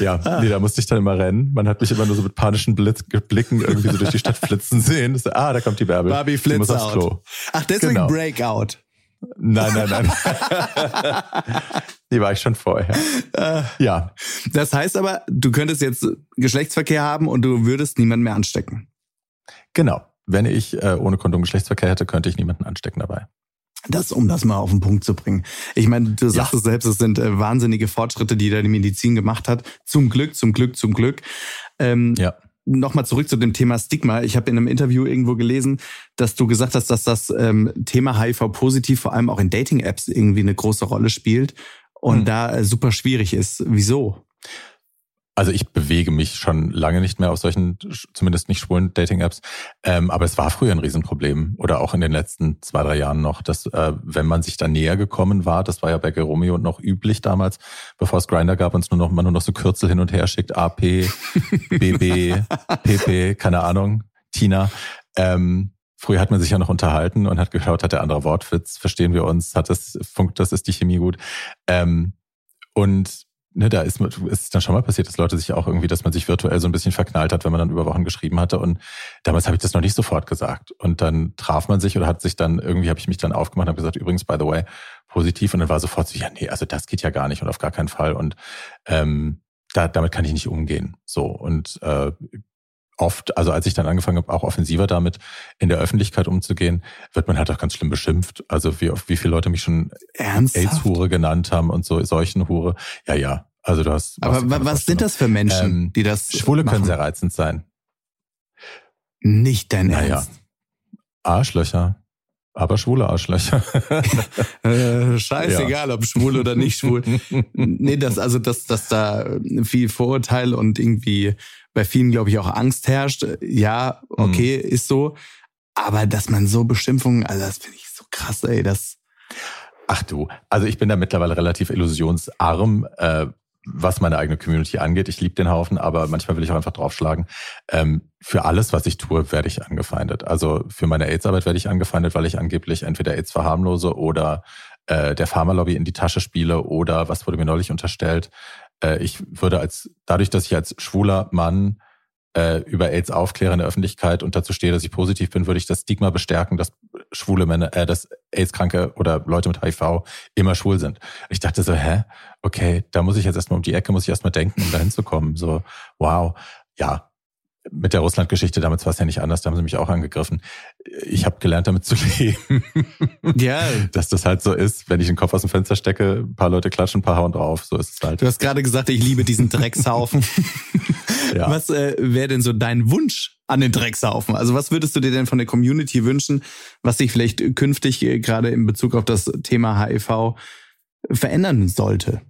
Ja, nee, da musste ich dann immer rennen. Man hat mich immer nur so mit panischen Blitz Blicken irgendwie so durch die Stadt flitzen sehen. So, ah, da kommt die Bärbel. Barbie flitzt out. Ach, deswegen genau. Breakout. Nein, nein, nein. Die war ich schon vorher. Äh, ja. Das heißt aber, du könntest jetzt Geschlechtsverkehr haben und du würdest niemanden mehr anstecken. Genau. Wenn ich äh, ohne Kondom Geschlechtsverkehr hätte, könnte ich niemanden anstecken dabei. Das, um das mal auf den Punkt zu bringen. Ich meine, du sagst ja. es selbst, es sind äh, wahnsinnige Fortschritte, die da die Medizin gemacht hat. Zum Glück, zum Glück, zum Glück. Ähm, ja nochmal zurück zu dem Thema Stigma. Ich habe in einem Interview irgendwo gelesen, dass du gesagt hast, dass das ähm, Thema HIV-positiv vor allem auch in Dating-Apps irgendwie eine große Rolle spielt und hm. da äh, super schwierig ist. Wieso? Also ich bewege mich schon lange nicht mehr auf solchen, zumindest nicht schwulen Dating-Apps. Ähm, aber es war früher ein Riesenproblem oder auch in den letzten zwei, drei Jahren noch, dass äh, wenn man sich da näher gekommen war, das war ja bei Geromeo noch üblich damals, bevor es Grinder gab und es nur noch, man nur noch so Kürzel hin und her schickt, AP, BB, PP, keine Ahnung, Tina. Ähm, Früher hat man sich ja noch unterhalten und hat geschaut, hat der andere Wortwitz, verstehen wir uns, hat das, funkt das, ist die Chemie gut. Ähm, und ne, da ist, ist dann schon mal passiert, dass Leute sich auch irgendwie, dass man sich virtuell so ein bisschen verknallt hat, wenn man dann über Wochen geschrieben hatte. Und damals habe ich das noch nicht sofort gesagt. Und dann traf man sich oder hat sich dann, irgendwie habe ich mich dann aufgemacht und habe gesagt, übrigens, by the way, positiv. Und dann war sofort so, ja, nee, also das geht ja gar nicht und auf gar keinen Fall. Und ähm, da, damit kann ich nicht umgehen. So. Und äh, oft, also als ich dann angefangen habe, auch offensiver damit in der Öffentlichkeit umzugehen, wird man halt auch ganz schlimm beschimpft. Also wie, wie viele Leute mich schon AIDS-Hure genannt haben und so solchen Hure. Ja, ja. Also du hast. Aber was sind das für Menschen, ähm, die das Schwule machen? können sehr reizend sein. Nicht dein naja. Ernst. Arschlöcher. Aber schwule Arschlöcher. äh, scheißegal, ja. ob schwul oder nicht schwul. nee, das, also, dass, dass da viel Vorurteil und irgendwie bei vielen, glaube ich, auch Angst herrscht. Ja, okay, mhm. ist so. Aber dass man so Beschimpfungen, also das finde ich so krass, ey, das. Ach du, also ich bin da mittlerweile relativ illusionsarm, äh, was meine eigene Community angeht. Ich liebe den Haufen, aber manchmal will ich auch einfach draufschlagen. Ähm, für alles, was ich tue, werde ich angefeindet. Also für meine AIDS-Arbeit werde ich angefeindet, weil ich angeblich entweder AIDS verharmlose oder äh, der Pharmalobby in die Tasche spiele oder was wurde mir neulich unterstellt, äh, ich würde als, dadurch, dass ich als schwuler Mann äh, über AIDS aufkläre in der Öffentlichkeit und dazu stehe, dass ich positiv bin, würde ich das Stigma bestärken, dass schwule Männer, äh, dass AIDS-Kranke oder Leute mit HIV immer schwul sind. Ich dachte so, hä? Okay, da muss ich jetzt erstmal um die Ecke, muss ich erstmal denken, um da hinzukommen. So, wow. Ja, mit der Russland-Geschichte damals war es ja nicht anders, da haben sie mich auch angegriffen. Ich habe gelernt, damit zu leben. Ja. Dass das halt so ist, wenn ich den Kopf aus dem Fenster stecke, ein paar Leute klatschen, ein paar hauen drauf. So ist es halt. Du hast gerade gesagt, ich liebe diesen Dreckshaufen. ja. Was äh, wäre denn so dein Wunsch an den Dreckshaufen? Also was würdest du dir denn von der Community wünschen, was sich vielleicht künftig äh, gerade in Bezug auf das Thema HIV verändern sollte?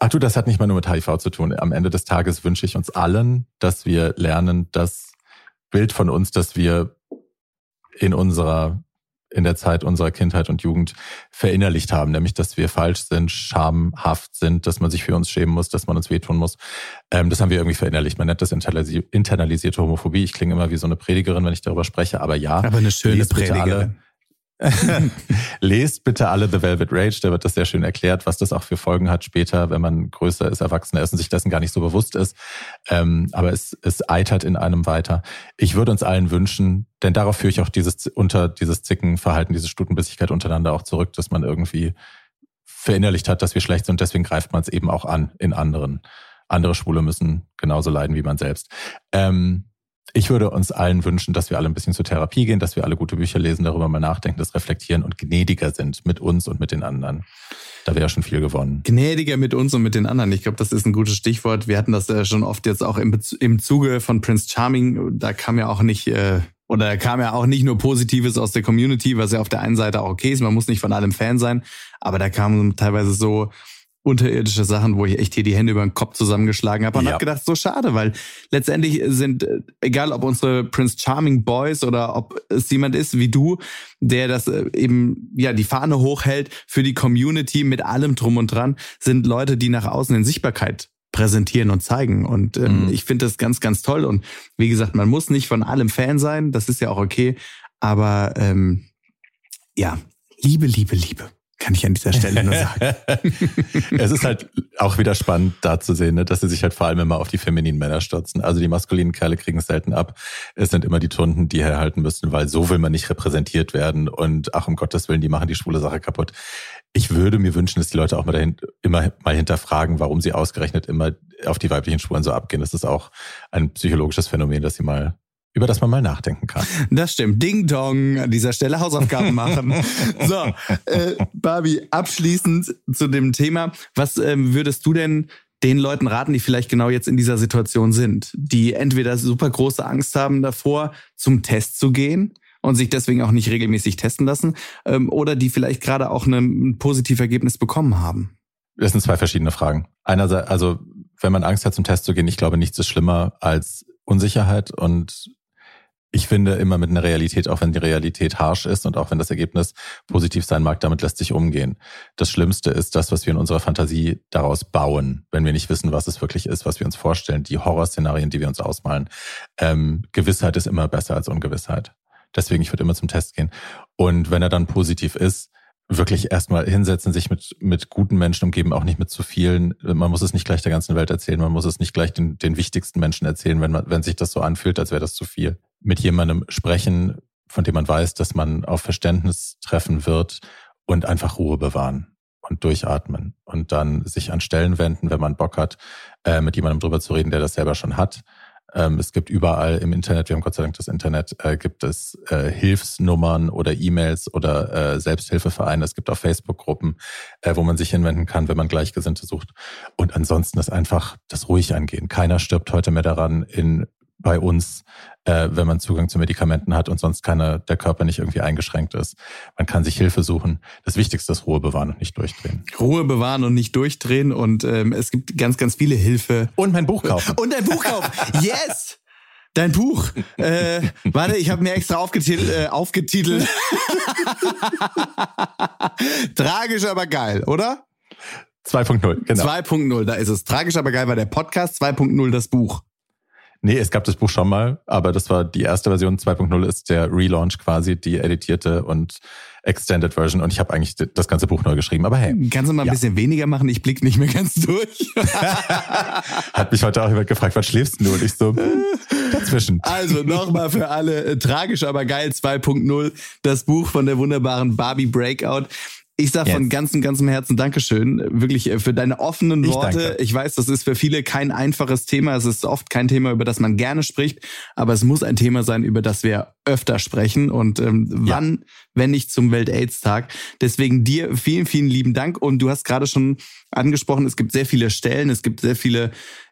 Ach du, das hat nicht mal nur mit HIV zu tun. Am Ende des Tages wünsche ich uns allen, dass wir lernen, das Bild von uns, das wir in unserer, in der Zeit unserer Kindheit und Jugend verinnerlicht haben, nämlich, dass wir falsch sind, schamhaft sind, dass man sich für uns schämen muss, dass man uns wehtun muss. Ähm, das haben wir irgendwie verinnerlicht. Man nennt das internalisierte Homophobie. Ich klinge immer wie so eine Predigerin, wenn ich darüber spreche, aber ja. Aber eine schöne Predigerin. Lest bitte alle The Velvet Rage, da wird das sehr schön erklärt, was das auch für Folgen hat später, wenn man größer ist, erwachsener ist und sich dessen gar nicht so bewusst ist. Ähm, aber es, es eitert in einem weiter. Ich würde uns allen wünschen, denn darauf führe ich auch dieses unter dieses Zickenverhalten, diese Stutenbissigkeit untereinander auch zurück, dass man irgendwie verinnerlicht hat, dass wir schlecht sind. Deswegen greift man es eben auch an in anderen. Andere Schwule müssen genauso leiden wie man selbst. Ähm, Ich würde uns allen wünschen, dass wir alle ein bisschen zur Therapie gehen, dass wir alle gute Bücher lesen, darüber mal nachdenken, das reflektieren und gnädiger sind mit uns und mit den anderen. Da wäre schon viel gewonnen. Gnädiger mit uns und mit den anderen. Ich glaube, das ist ein gutes Stichwort. Wir hatten das ja schon oft jetzt auch im, im Zuge von Prince Charming. Da kam ja auch nicht, äh, oder da kam ja auch nicht nur Positives aus der Community, was ja auf der einen Seite auch okay ist. Man muss nicht von allem Fan sein. Aber da kamen teilweise so unterirdische Sachen, wo ich echt hier die Hände über den Kopf zusammengeschlagen habe und ja. habe gedacht, so schade, weil letztendlich sind, äh, egal ob unsere Prince Charming Boys oder ob es jemand ist wie du, der das äh, eben, ja, die Fahne hochhält für die Community mit allem drum und dran, sind Leute, die nach außen in Sichtbarkeit präsentieren und zeigen. Und ähm, mhm. ich finde das ganz, ganz toll. Und wie gesagt, man muss nicht von allem Fan sein, das ist ja auch okay. Aber ähm, ja, Liebe, Liebe, Liebe. Kann ich an dieser Stelle nur sagen. es ist halt auch wieder spannend da zu sehen, ne, dass sie sich halt vor allem immer auf die femininen Männer stürzen. Also die maskulinen Kerle kriegen es selten ab. Es sind immer die Tunden, die herhalten müssen, weil so will man nicht repräsentiert werden. Und ach, um Gottes Willen, die machen die schwule Sache kaputt. Ich würde mir wünschen, dass die Leute auch mal dahin, immer mal hinterfragen, warum sie ausgerechnet immer auf die weiblichen Spuren so abgehen. Das ist auch ein psychologisches Phänomen, dass sie mal über das man mal nachdenken kann. Das stimmt. Ding Dong an dieser Stelle Hausaufgaben machen. so, äh, Barbie, abschließend zu dem Thema. Was ähm, würdest du denn den Leuten raten, die vielleicht genau jetzt in dieser Situation sind, die entweder super große Angst haben davor, zum Test zu gehen und sich deswegen auch nicht regelmäßig testen lassen, ähm, oder die vielleicht gerade auch eine, ein positives Ergebnis bekommen haben? Das sind zwei verschiedene Fragen. Einerseits, also wenn man Angst hat, zum Test zu gehen, ich glaube, nichts ist schlimmer als Unsicherheit und ich finde immer mit einer Realität, auch wenn die Realität harsh ist und auch wenn das Ergebnis positiv sein mag, damit lässt sich umgehen. Das Schlimmste ist das, was wir in unserer Fantasie daraus bauen, wenn wir nicht wissen, was es wirklich ist, was wir uns vorstellen, die Horrorszenarien, die wir uns ausmalen. Ähm, Gewissheit ist immer besser als Ungewissheit. Deswegen, ich würde immer zum Test gehen. Und wenn er dann positiv ist, wirklich erstmal hinsetzen, sich mit, mit guten Menschen umgeben, auch nicht mit zu vielen. Man muss es nicht gleich der ganzen Welt erzählen, man muss es nicht gleich den, den wichtigsten Menschen erzählen, wenn man, wenn sich das so anfühlt, als wäre das zu viel. Mit jemandem sprechen, von dem man weiß, dass man auf Verständnis treffen wird und einfach Ruhe bewahren und durchatmen und dann sich an Stellen wenden, wenn man Bock hat, äh, mit jemandem drüber zu reden, der das selber schon hat ähm, es gibt überall im Internet, wir haben Gott sei Dank das Internet, äh, gibt es äh, Hilfsnummern oder E-Mails oder äh, Selbsthilfevereine. Es gibt auch Facebook-Gruppen, äh, wo man sich hinwenden kann, wenn man Gleichgesinnte sucht. Und ansonsten ist einfach das ruhig angehen. Keiner stirbt heute mehr daran, in bei uns, äh, wenn man Zugang zu Medikamenten hat und sonst keine, der Körper nicht irgendwie eingeschränkt ist. Man kann sich Hilfe suchen. Das Wichtigste ist Ruhe bewahren und nicht durchdrehen. Ruhe bewahren und nicht durchdrehen und ähm, es gibt ganz, ganz viele Hilfe. Und mein Buch kaufen. Und ein Buch kaufen. Yes! Dein Buch. Äh, warte, ich habe mir extra aufgetitelt. Äh, aufgetitelt. Tragisch, aber geil, oder? 2.0, genau. 2.0, da ist es. Tragisch, aber geil war der Podcast, 2.0 das Buch. Nee, es gab das Buch schon mal, aber das war die erste Version. 2.0 ist der Relaunch quasi, die editierte und Extended Version. Und ich habe eigentlich das ganze Buch neu geschrieben. Aber hey. Kannst du mal ein ja. bisschen weniger machen? Ich blick nicht mehr ganz durch. Hat mich heute auch jemand gefragt, was schläfst du? Und ich so, dazwischen. Also nochmal für alle, äh, tragisch, aber geil 2.0, das Buch von der wunderbaren Barbie Breakout. Ich sage von ganzem, ganzem Herzen Dankeschön, wirklich äh, für deine offenen Worte. Ich, ich, weiß, das ist für viele kein einfaches Thema. Es ist oft kein Thema, über das man gerne spricht, aber es muss ein Thema sein, über das wir öfter sprechen. Und ähm, ja. wann, wenn nicht zum Welt-AIDS-Tag. Deswegen dir vielen, vielen lieben Dank. Und du hast gerade schon angesprochen, es gibt sehr viele Stellen, es gibt sehr viele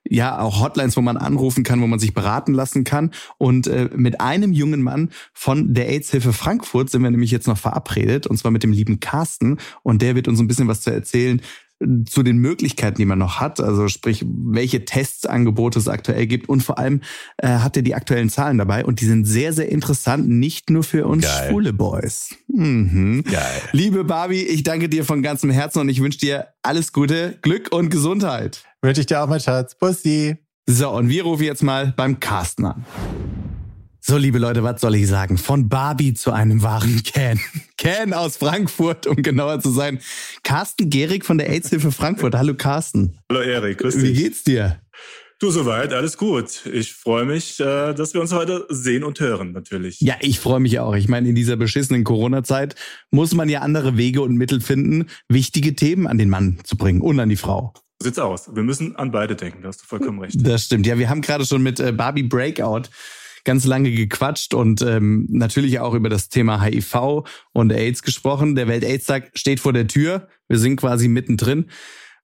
ja auch Hotlines, wo man anrufen kann, wo man sich beraten lassen kann. Und äh, mit einem jungen Mann von der AIDS-Hilfe Frankfurt sind wir nämlich jetzt noch verabredet, und zwar mit dem lieben Carsten. Und der wird uns ein bisschen was zu erzählen, zu den Möglichkeiten, die man noch hat, also sprich, welche Testsangebote es aktuell gibt und vor allem äh, hat er die aktuellen Zahlen dabei und die sind sehr, sehr interessant, nicht nur für uns Geil. schwule Boys. Mhm. Geil. Liebe Barbie, ich danke dir von ganzem Herzen und ich wünsche dir alles Gute, Glück und Gesundheit. Wünsche ich dir auch, mein Schatz. Bussi. So, und wir rufen jetzt mal beim Carsten an. So, liebe Leute, was soll ich sagen? Von Barbie zu einem wahren Ken. Ken aus Frankfurt, um genauer zu sein. Carsten Gehrig von der AIDS-Hilfe Frankfurt. Hallo Carsten. Hallo Erik, grüß dich. Wie geht's dir? Du soweit, alles gut. Ich freue mich, äh, dass wir uns heute sehen und hören, natürlich. Ja, ich freue mich auch. Ich meine, in dieser beschissenen Corona-Zeit muss man ja andere Wege und Mittel finden, wichtige Themen an den Mann zu bringen und an die Frau. Sieht's aus. Wir müssen an beide denken, da hast du vollkommen recht. Das stimmt. Ja, wir haben gerade schon mit äh, Barbie Breakout ganz lange gequatscht und ähm, natürlich auch über das Thema HIV und AIDS gesprochen. Der Welt-AIDS-Tag steht vor der Tür. Wir sind quasi mittendrin.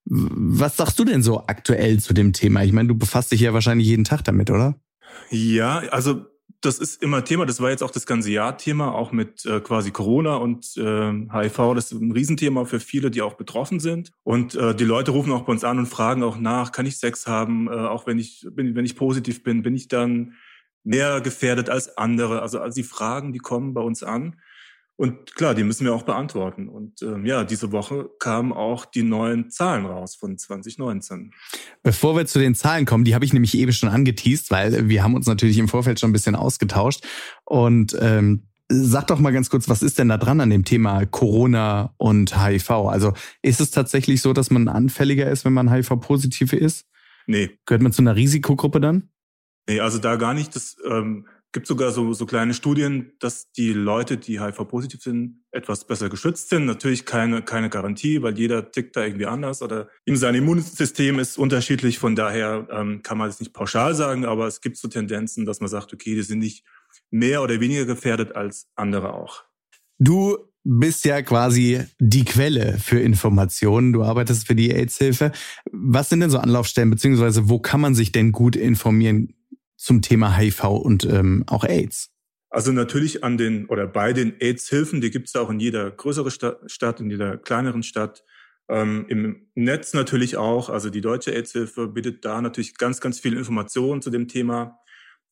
Was sagst du denn so aktuell zu dem Thema? Ich meine, du befasst dich ja wahrscheinlich jeden Tag damit, oder? Ja, also das ist immer Thema. Das war jetzt auch das ganze Jahr Thema, auch mit äh, quasi Corona und äh, HIV. Das ist ein Riesenthema für viele, die auch betroffen sind. Und äh, die Leute rufen auch bei uns an und fragen auch nach, kann ich Sex haben, äh, auch wenn ich, bin, wenn ich positiv bin, bin ich dann mehr gefährdet als andere? Also, also die Fragen, die kommen bei uns an. Und klar, die müssen wir auch beantworten. Und ähm, ja, diese Woche kamen auch die neuen Zahlen raus von 2019. Bevor wir zu den Zahlen kommen, die habe ich nämlich eben schon angeteased, weil wir haben uns natürlich im Vorfeld schon ein bisschen ausgetauscht. Und ähm, sag doch mal ganz kurz, was ist denn da dran an dem Thema Corona und HIV? Also ist es tatsächlich so, dass man anfälliger ist, wenn man HIV-Positive ist? Nee. Gehört man zu einer Risikogruppe dann? Nee, also da gar nicht. Das ähm, gibt sogar so, so kleine Studien, dass die Leute, die HIV-positiv sind, etwas besser geschützt sind. Natürlich keine, keine Garantie, weil jeder tickt da irgendwie anders oder ihm sein Immunsystem ist unterschiedlich. Von daher ähm, kann man es nicht pauschal sagen, aber es gibt so Tendenzen, dass man sagt, okay, die sind nicht mehr oder weniger gefährdet als andere auch. Du bist ja quasi die Quelle für Informationen. Du arbeitest für die AIDS-Hilfe. Was sind denn so Anlaufstellen, beziehungsweise wo kann man sich denn gut informieren? Zum Thema HIV und ähm, auch AIDS? Also natürlich an den oder bei den AIDS-Hilfen, die gibt es auch in jeder größeren Stadt, in jeder kleineren Stadt. Ähm, Im Netz natürlich auch. Also die Deutsche AIDS-Hilfe bietet da natürlich ganz, ganz viel Informationen zu dem Thema.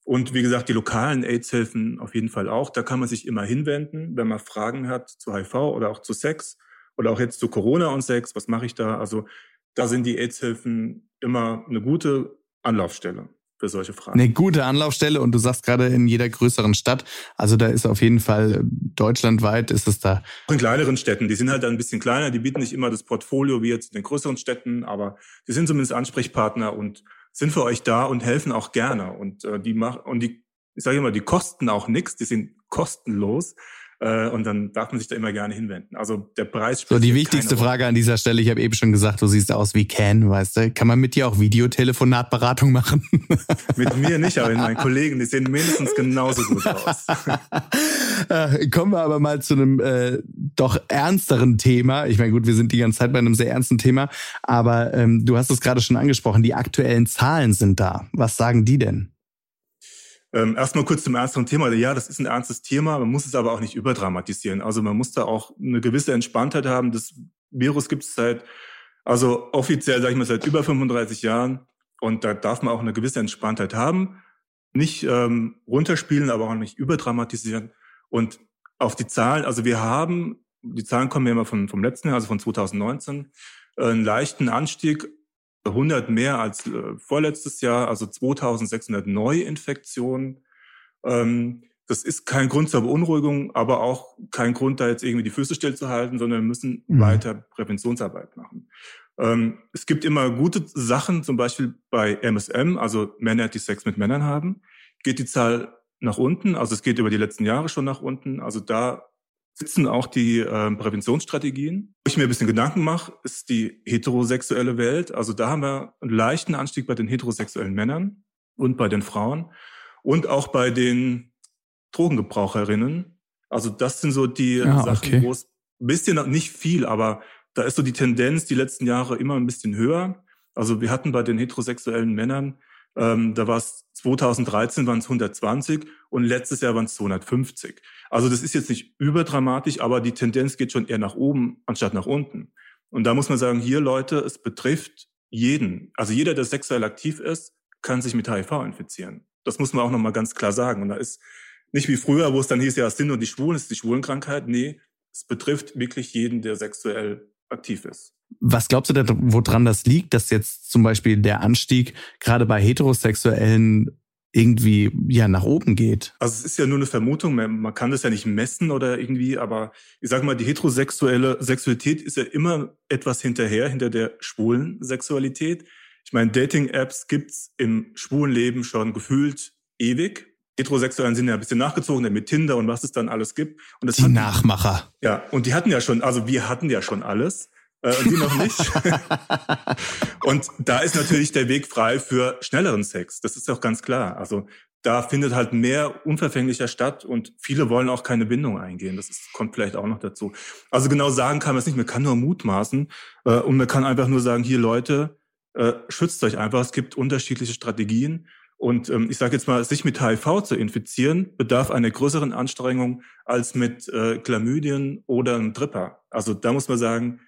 Und wie gesagt, die lokalen AIDS-Hilfen auf jeden Fall auch. Da kann man sich immer hinwenden, wenn man Fragen hat zu HIV oder auch zu Sex oder auch jetzt zu Corona und Sex. Was mache ich da? Also da sind die AIDS-Hilfen immer eine gute Anlaufstelle für solche Fragen. Eine gute Anlaufstelle und du sagst gerade in jeder größeren Stadt, also da ist auf jeden Fall deutschlandweit ist es da. Auch in kleineren Städten, die sind halt ein bisschen kleiner, die bieten nicht immer das Portfolio wie jetzt in den größeren Städten, aber die sind zumindest Ansprechpartner und sind für euch da und helfen auch gerne und äh, die machen und die ich sage immer, die kosten auch nichts, die sind kostenlos. Äh, und dann darf man sich da immer gerne hinwenden. Also der Preis spielt So, die wichtigste Frage an dieser Stelle, ich habe eben schon gesagt, du siehst aus wie Ken, weißt du? Kann man mit dir auch Videotelefonatberatung machen? mit mir nicht, aber mit meinen Kollegen, die sehen mindestens genauso gut aus. Äh, kommen wir aber mal zu einem äh, doch ernsteren Thema. Ich meine, gut, wir sind die ganze Zeit bei einem sehr ernsten Thema, aber ähm, du hast es gerade schon angesprochen, die aktuellen Zahlen sind da. Was sagen die denn? Ähm, erstmal kurz zum ernsten Thema. Ja, das ist ein ernstes Thema, man muss es aber auch nicht überdramatisieren. Also man muss da auch eine gewisse Entspanntheit haben. Das Virus gibt es seit, also offiziell, sage ich mal, seit über 35 Jahren. Und da darf man auch eine gewisse Entspanntheit haben. Nicht ähm, runterspielen, aber auch nicht überdramatisieren. Und auf die Zahlen, also wir haben, die Zahlen kommen ja immer von, vom letzten Jahr, also von 2019, einen leichten Anstieg 100 mehr als äh, vorletztes Jahr, also 2600 Neuinfektionen. Ähm, das ist kein Grund zur Beunruhigung, aber auch kein Grund, da jetzt irgendwie die Füße stillzuhalten, sondern wir müssen mhm. weiter Präventionsarbeit machen. Ähm, es gibt immer gute Sachen, zum Beispiel bei MSM, also Männer, die Sex mit Männern haben, geht die Zahl nach unten. Also es geht über die letzten Jahre schon nach unten. Also da sitzen auch die äh, Präventionsstrategien. Wo ich mir ein bisschen Gedanken mache, ist die heterosexuelle Welt. Also da haben wir einen leichten Anstieg bei den heterosexuellen Männern und bei den Frauen und auch bei den Drogengebraucherinnen. Also das sind so die ja, Sachen, okay. wo es ein bisschen, nicht viel, aber da ist so die Tendenz die letzten Jahre immer ein bisschen höher. Also wir hatten bei den heterosexuellen Männern, ähm, da war es 2013 waren es 120 und letztes Jahr waren es 250. Also das ist jetzt nicht überdramatisch, aber die Tendenz geht schon eher nach oben anstatt nach unten. Und da muss man sagen, hier Leute, es betrifft jeden. Also jeder, der sexuell aktiv ist, kann sich mit HIV infizieren. Das muss man auch nochmal ganz klar sagen. Und da ist nicht wie früher, wo es dann hieß, ja, es sind nur die Schwulen, es ist die Schwulenkrankheit. Nee, es betrifft wirklich jeden, der sexuell aktiv ist. Was glaubst du denn, woran das liegt, dass jetzt zum Beispiel der Anstieg gerade bei Heterosexuellen irgendwie ja nach oben geht. Also es ist ja nur eine Vermutung, man kann das ja nicht messen oder irgendwie, aber ich sage mal, die heterosexuelle Sexualität ist ja immer etwas hinterher, hinter der schwulen Sexualität. Ich meine, Dating-Apps gibt's im schwulen Leben schon gefühlt ewig. Heterosexuellen sind ja ein bisschen nachgezogen mit Tinder und was es dann alles gibt. Und das die hatten, Nachmacher. Ja, und die hatten ja schon, also wir hatten ja schon alles äh, und die noch nicht. und da ist natürlich der Weg frei für schnelleren Sex. Das ist auch ganz klar. Also da findet halt mehr unverfänglicher statt und viele wollen auch keine Bindung eingehen. Das ist, kommt vielleicht auch noch dazu. Also genau sagen kann man es nicht, man kann nur mutmaßen äh, und man kann einfach nur sagen, hier Leute, äh, schützt euch einfach. Es gibt unterschiedliche Strategien. Und ähm, ich sage jetzt mal, sich mit HIV zu infizieren, bedarf einer größeren Anstrengung als mit äh, Chlamydien oder einem Tripper. Also da muss man sagen,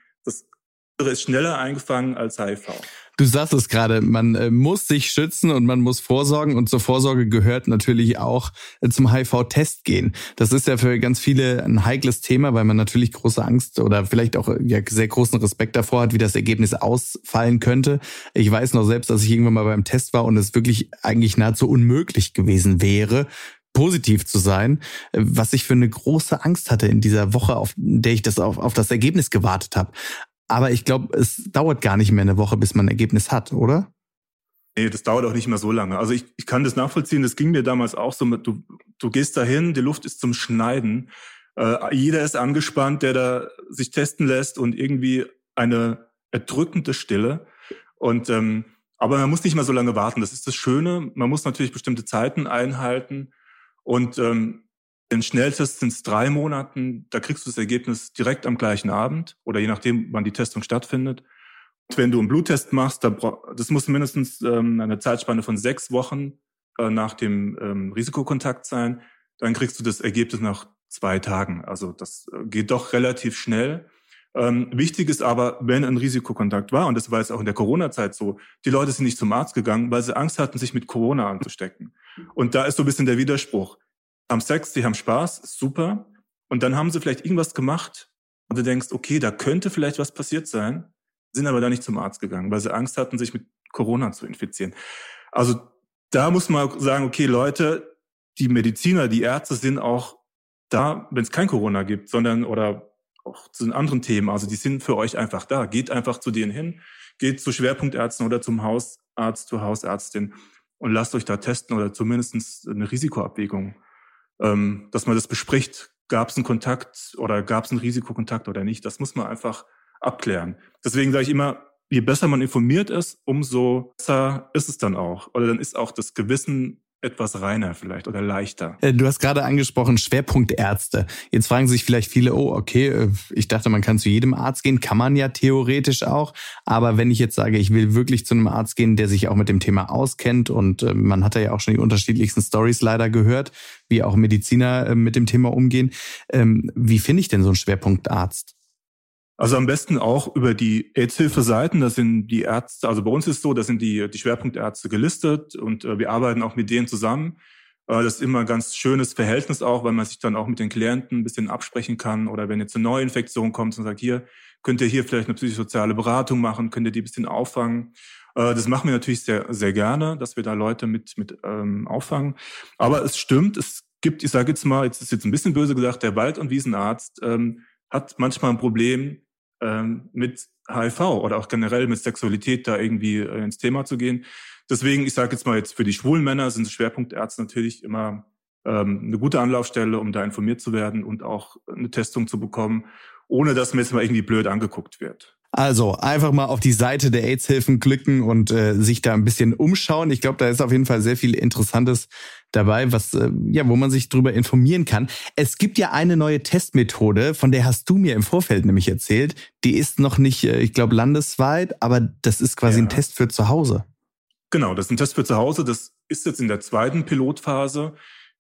ist schneller eingefangen als HIV. Du sagst es gerade, man äh, muss sich schützen und man muss vorsorgen und zur Vorsorge gehört natürlich auch äh, zum HIV-Test gehen. Das ist ja für ganz viele ein heikles Thema, weil man natürlich große Angst oder vielleicht auch äh, ja, sehr großen Respekt davor hat, wie das Ergebnis ausfallen könnte. Ich weiß noch selbst, dass ich irgendwann mal beim Test war und es wirklich eigentlich nahezu unmöglich gewesen wäre, positiv zu sein, was ich für eine große Angst hatte in dieser Woche, auf der ich das auf, auf das Ergebnis gewartet habe. Aber ich glaube, es dauert gar nicht mehr eine Woche, bis man ein Ergebnis hat, oder? Nee, das dauert auch nicht mehr so lange. Also ich, ich kann das nachvollziehen. Das ging mir damals auch so. Mit, du, du gehst dahin, die Luft ist zum Schneiden. Äh, jeder ist angespannt, der da sich testen lässt und irgendwie eine erdrückende Stille. Und ähm, aber man muss nicht mal so lange warten. Das ist das Schöne. Man muss natürlich bestimmte Zeiten einhalten. Und ähm, den Schnelltest sind es drei Monaten. Da kriegst du das Ergebnis direkt am gleichen Abend oder je nachdem, wann die Testung stattfindet. Und wenn du einen Bluttest machst, das muss mindestens ähm, eine Zeitspanne von sechs Wochen äh, nach dem ähm, Risikokontakt sein. Dann kriegst du das Ergebnis nach zwei Tagen. Also das äh, geht doch relativ schnell. Ähm, wichtig ist aber, wenn ein Risikokontakt war, und das war jetzt auch in der Corona-Zeit so, die Leute sind nicht zum Arzt gegangen, weil sie Angst hatten, sich mit Corona anzustecken. Und da ist so ein bisschen der Widerspruch haben Sex, sie haben Spaß, super. Und dann haben sie vielleicht irgendwas gemacht und du denkst, okay, da könnte vielleicht was passiert sein, sind aber da nicht zum Arzt gegangen, weil sie Angst hatten, sich mit Corona zu infizieren. Also da muss man sagen, okay, Leute, die Mediziner, die Ärzte sind auch da, wenn es kein Corona gibt, sondern oder auch zu den anderen Themen. Also die sind für euch einfach da. Geht einfach zu denen hin, geht zu Schwerpunktärzten oder zum Hausarzt, zur Hausärztin und lasst euch da testen oder zumindest eine Risikoabwägung ähm, dass man das bespricht. Gab es einen Kontakt oder gab es einen Risikokontakt oder nicht? Das muss man einfach abklären. Deswegen sage ich immer, je besser man informiert ist, umso besser ist es dann auch. Oder dann ist auch das Gewissen etwas reiner vielleicht oder leichter. Äh, du hast gerade angesprochen Schwerpunktärzte. Jetzt fragen sich vielleicht viele, oh, okay, äh, ich dachte, man kann zu jedem Arzt gehen, kann man ja theoretisch auch. Aber wenn ich jetzt sage, ich will wirklich zu einem Arzt gehen, der sich auch mit dem Thema auskennt und äh, man hat ja auch schon die unterschiedlichsten Stories leider gehört, wie auch Mediziner mit dem Thema umgehen. Ähm, wie finde ich denn so einen Schwerpunktarzt? Also am besten auch über die AIDS-Hilfe-Seiten. Da sind die Ärzte, also bei uns ist so, da sind die, die Schwerpunktärzte gelistet und äh, wir arbeiten auch mit denen zusammen. Äh, das ist immer ein ganz schönes Verhältnis auch, weil man sich dann auch mit den Klienten ein bisschen absprechen kann. Oder wenn jetzt eine neue Infektion kommt und sagt, hier, könnt ihr hier vielleicht eine psychosoziale Beratung machen, könnt ihr die ein bisschen auffangen. Äh, das machen wir natürlich sehr, sehr gerne, dass wir da Leute mit, mit ähm, auffangen. Aber es stimmt, es gibt, ich sage jetzt mal, jetzt ist jetzt ein bisschen böse gesagt, der Wald- und Wiesenarzt ähm, hat manchmal ein Problem, ähm, mit HIV oder auch generell mit Sexualität da irgendwie äh, ins Thema zu gehen. Deswegen, ich sage jetzt mal jetzt für die schwulen Männer sind Schwerpunktärzte natürlich immer ähm, eine gute Anlaufstelle, um da informiert zu werden und auch eine Testung zu bekommen, ohne dass man jetzt mal irgendwie blöd angeguckt wird. Also einfach mal auf die Seite der AIDS-Hilfen klicken und äh, sich da ein bisschen umschauen. Ich glaube, da ist auf jeden Fall sehr viel Interessantes dabei, was äh, ja, wo man sich drüber informieren kann. Es gibt ja eine neue Testmethode, von der hast du mir im Vorfeld nämlich erzählt. Die ist noch nicht, äh, ich glaube, landesweit, aber das ist quasi ja. ein Test für zu Hause. Genau, das ist ein Test für zu Hause. Das ist jetzt in der zweiten Pilotphase.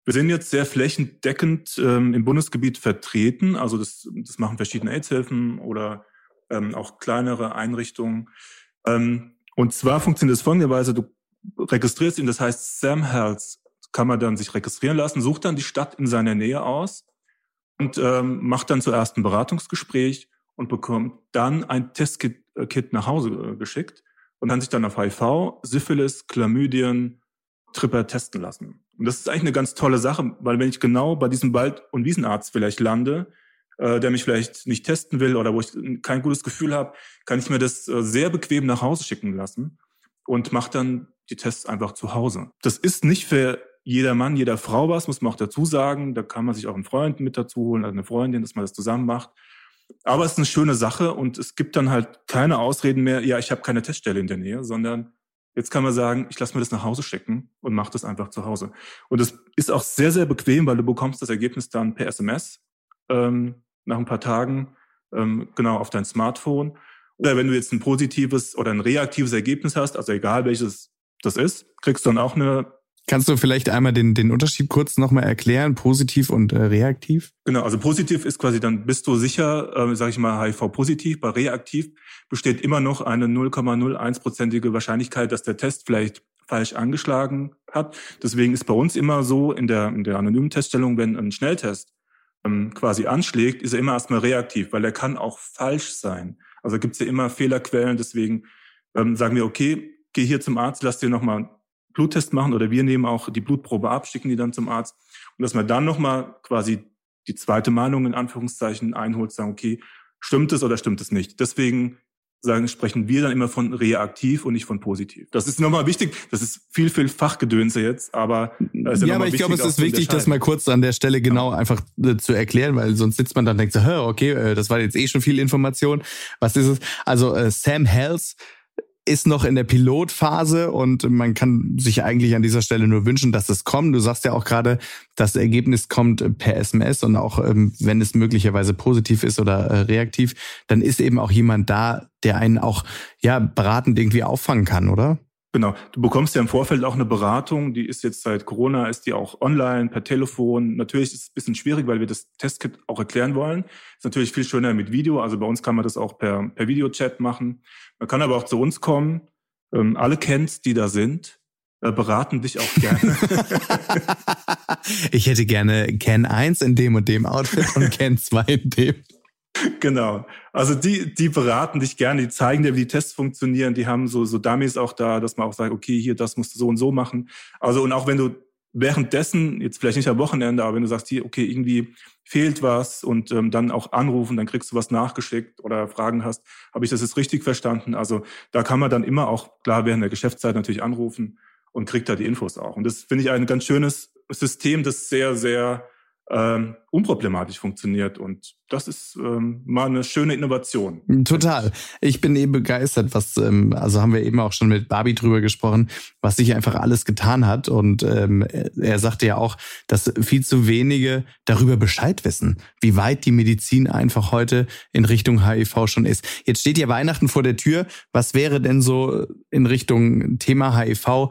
Wir sind jetzt sehr flächendeckend ähm, im Bundesgebiet vertreten. Also das, das machen verschiedene AIDS-Hilfen oder ähm, auch kleinere Einrichtungen. Ähm, und zwar funktioniert es folgenderweise, du registrierst ihn, das heißt Sam Health kann man dann sich registrieren lassen, sucht dann die Stadt in seiner Nähe aus und ähm, macht dann zuerst ein Beratungsgespräch und bekommt dann ein Testkit äh, nach Hause äh, geschickt und kann sich dann auf HIV, Syphilis, Chlamydien, Tripper testen lassen. Und das ist eigentlich eine ganz tolle Sache, weil wenn ich genau bei diesem Wald- und Wiesenarzt vielleicht lande, äh, der mich vielleicht nicht testen will oder wo ich kein gutes Gefühl habe, kann ich mir das äh, sehr bequem nach Hause schicken lassen und mache dann die Tests einfach zu Hause. Das ist nicht für jeder Mann, jeder Frau was, muss man auch dazu sagen. Da kann man sich auch einen Freund mit dazu holen, also eine Freundin, dass man das zusammen macht. Aber es ist eine schöne Sache und es gibt dann halt keine Ausreden mehr, ja, ich habe keine Teststelle in der Nähe, sondern Jetzt kann man sagen, ich lasse mir das nach Hause schicken und mache das einfach zu Hause. Und das ist auch sehr, sehr bequem, weil du bekommst das Ergebnis dann per SMS ähm, nach ein paar Tagen ähm, genau auf dein Smartphone. Oder wenn du jetzt ein positives oder ein reaktives Ergebnis hast, also egal welches das ist, kriegst du dann auch eine Kannst du vielleicht einmal den, den Unterschied kurz nochmal erklären, positiv und äh, reaktiv? Genau, also positiv ist quasi, dann bist du sicher, äh, sage ich mal, HIV-positiv. Bei reaktiv besteht immer noch eine 0,01-prozentige Wahrscheinlichkeit, dass der Test vielleicht falsch angeschlagen hat. Deswegen ist bei uns immer so in der, in der anonymen Teststellung, wenn ein Schnelltest ähm, quasi anschlägt, ist er immer erstmal reaktiv, weil er kann auch falsch sein. Also gibt es ja immer Fehlerquellen, deswegen ähm, sagen wir, okay, geh hier zum Arzt, lass dir nochmal Bluttest machen oder wir nehmen auch die Blutprobe ab, schicken die dann zum Arzt und dass man dann nochmal quasi die zweite Meinung in Anführungszeichen einholt, sagen, okay, stimmt es oder stimmt es nicht? Deswegen sagen, sprechen wir dann immer von reaktiv und nicht von positiv. Das ist nochmal wichtig. Das ist viel, viel Fachgedönse jetzt, aber ja, ja aber ich glaube, es ist wichtig, das mal kurz an der Stelle genau ja. einfach äh, zu erklären, weil sonst sitzt man dann und denkt so, okay, äh, das war jetzt eh schon viel Information. Was ist es? Also äh, Sam Hells ist noch in der Pilotphase und man kann sich eigentlich an dieser Stelle nur wünschen, dass es kommt. Du sagst ja auch gerade, das Ergebnis kommt per SMS und auch ähm, wenn es möglicherweise positiv ist oder äh, reaktiv, dann ist eben auch jemand da, der einen auch ja beratend irgendwie auffangen kann, oder? Genau. Du bekommst ja im Vorfeld auch eine Beratung, die ist jetzt seit Corona, ist die auch online, per Telefon. Natürlich ist es ein bisschen schwierig, weil wir das Testkit auch erklären wollen. Ist natürlich viel schöner mit Video. Also bei uns kann man das auch per, per Videochat machen. Man kann aber auch zu uns kommen. Ähm, alle kennt, die da sind, äh, beraten dich auch gerne. ich hätte gerne Ken 1 in dem und dem Outfit und Ken 2 in dem. Genau. Also die, die beraten dich gerne, die zeigen dir, wie die Tests funktionieren. Die haben so, so Dummies auch da, dass man auch sagt, okay, hier, das musst du so und so machen. Also, und auch wenn du währenddessen, jetzt vielleicht nicht am Wochenende, aber wenn du sagst, hier, okay, irgendwie fehlt was und ähm, dann auch anrufen, dann kriegst du was nachgeschickt oder Fragen hast, habe ich das jetzt richtig verstanden? Also da kann man dann immer auch, klar, während der Geschäftszeit natürlich anrufen und kriegt da die Infos auch. Und das finde ich ein ganz schönes System, das sehr, sehr ähm, unproblematisch funktioniert. Und das ist ähm, mal eine schöne Innovation. Total. Ich bin eben begeistert, was, ähm, also haben wir eben auch schon mit Barbie drüber gesprochen, was sich einfach alles getan hat. Und ähm, er sagte ja auch, dass viel zu wenige darüber Bescheid wissen, wie weit die Medizin einfach heute in Richtung HIV schon ist. Jetzt steht ja Weihnachten vor der Tür. Was wäre denn so in Richtung Thema HIV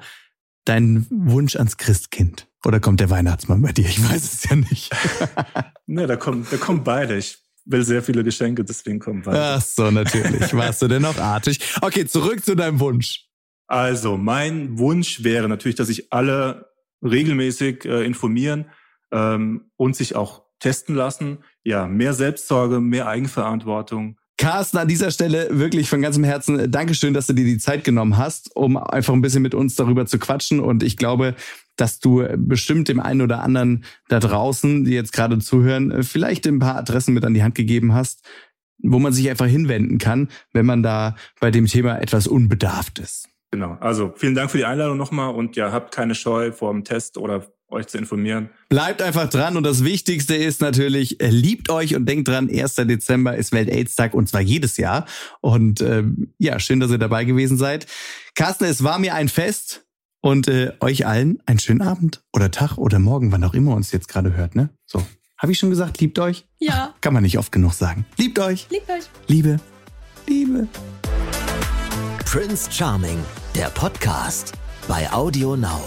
dein Wunsch ans Christkind? Oder kommt der Weihnachtsmann bei dir? Ich weiß es ja nicht. ne, da kommt, da kommen beide. Ich will sehr viele Geschenke, deswegen kommen beide. Ach so, natürlich. Warst du denn noch artig? Okay, zurück zu deinem Wunsch. Also, mein Wunsch wäre natürlich, dass sich alle regelmäßig äh, informieren ähm, und sich auch testen lassen. Ja, mehr Selbstsorge, mehr Eigenverantwortung. Carsten, an dieser Stelle wirklich von ganzem Herzen äh, Dankeschön, dass du dir die Zeit genommen hast, um einfach ein bisschen mit uns darüber zu quatschen. Und ich glaube, dass du bestimmt dem einen oder anderen da draußen, die jetzt gerade zuhören, vielleicht ein paar Adressen mit an die Hand gegeben hast, wo man sich einfach hinwenden kann, wenn man da bei dem Thema etwas unbedarft ist. Genau. Also vielen Dank für die Einladung nochmal und ja, habt keine Scheu vor dem Test oder euch zu informieren. Bleibt einfach dran und das Wichtigste ist natürlich, liebt euch und denkt dran, 1. Dezember ist Welt-Aids-Tag und zwar jedes Jahr. Und ähm, ja, schön, dass ihr dabei gewesen seid. Carsten, es war mir ein Fest. Und äh, euch allen einen schönen Abend oder Tag oder Morgen, wann auch immer uns jetzt gerade hört, ne? So. Habe ich schon gesagt, liebt euch? Ja. Kann man nicht oft genug sagen. Liebt euch. Liebt euch. Liebe. Liebe. Prince Charming, der Podcast bei Audio Now.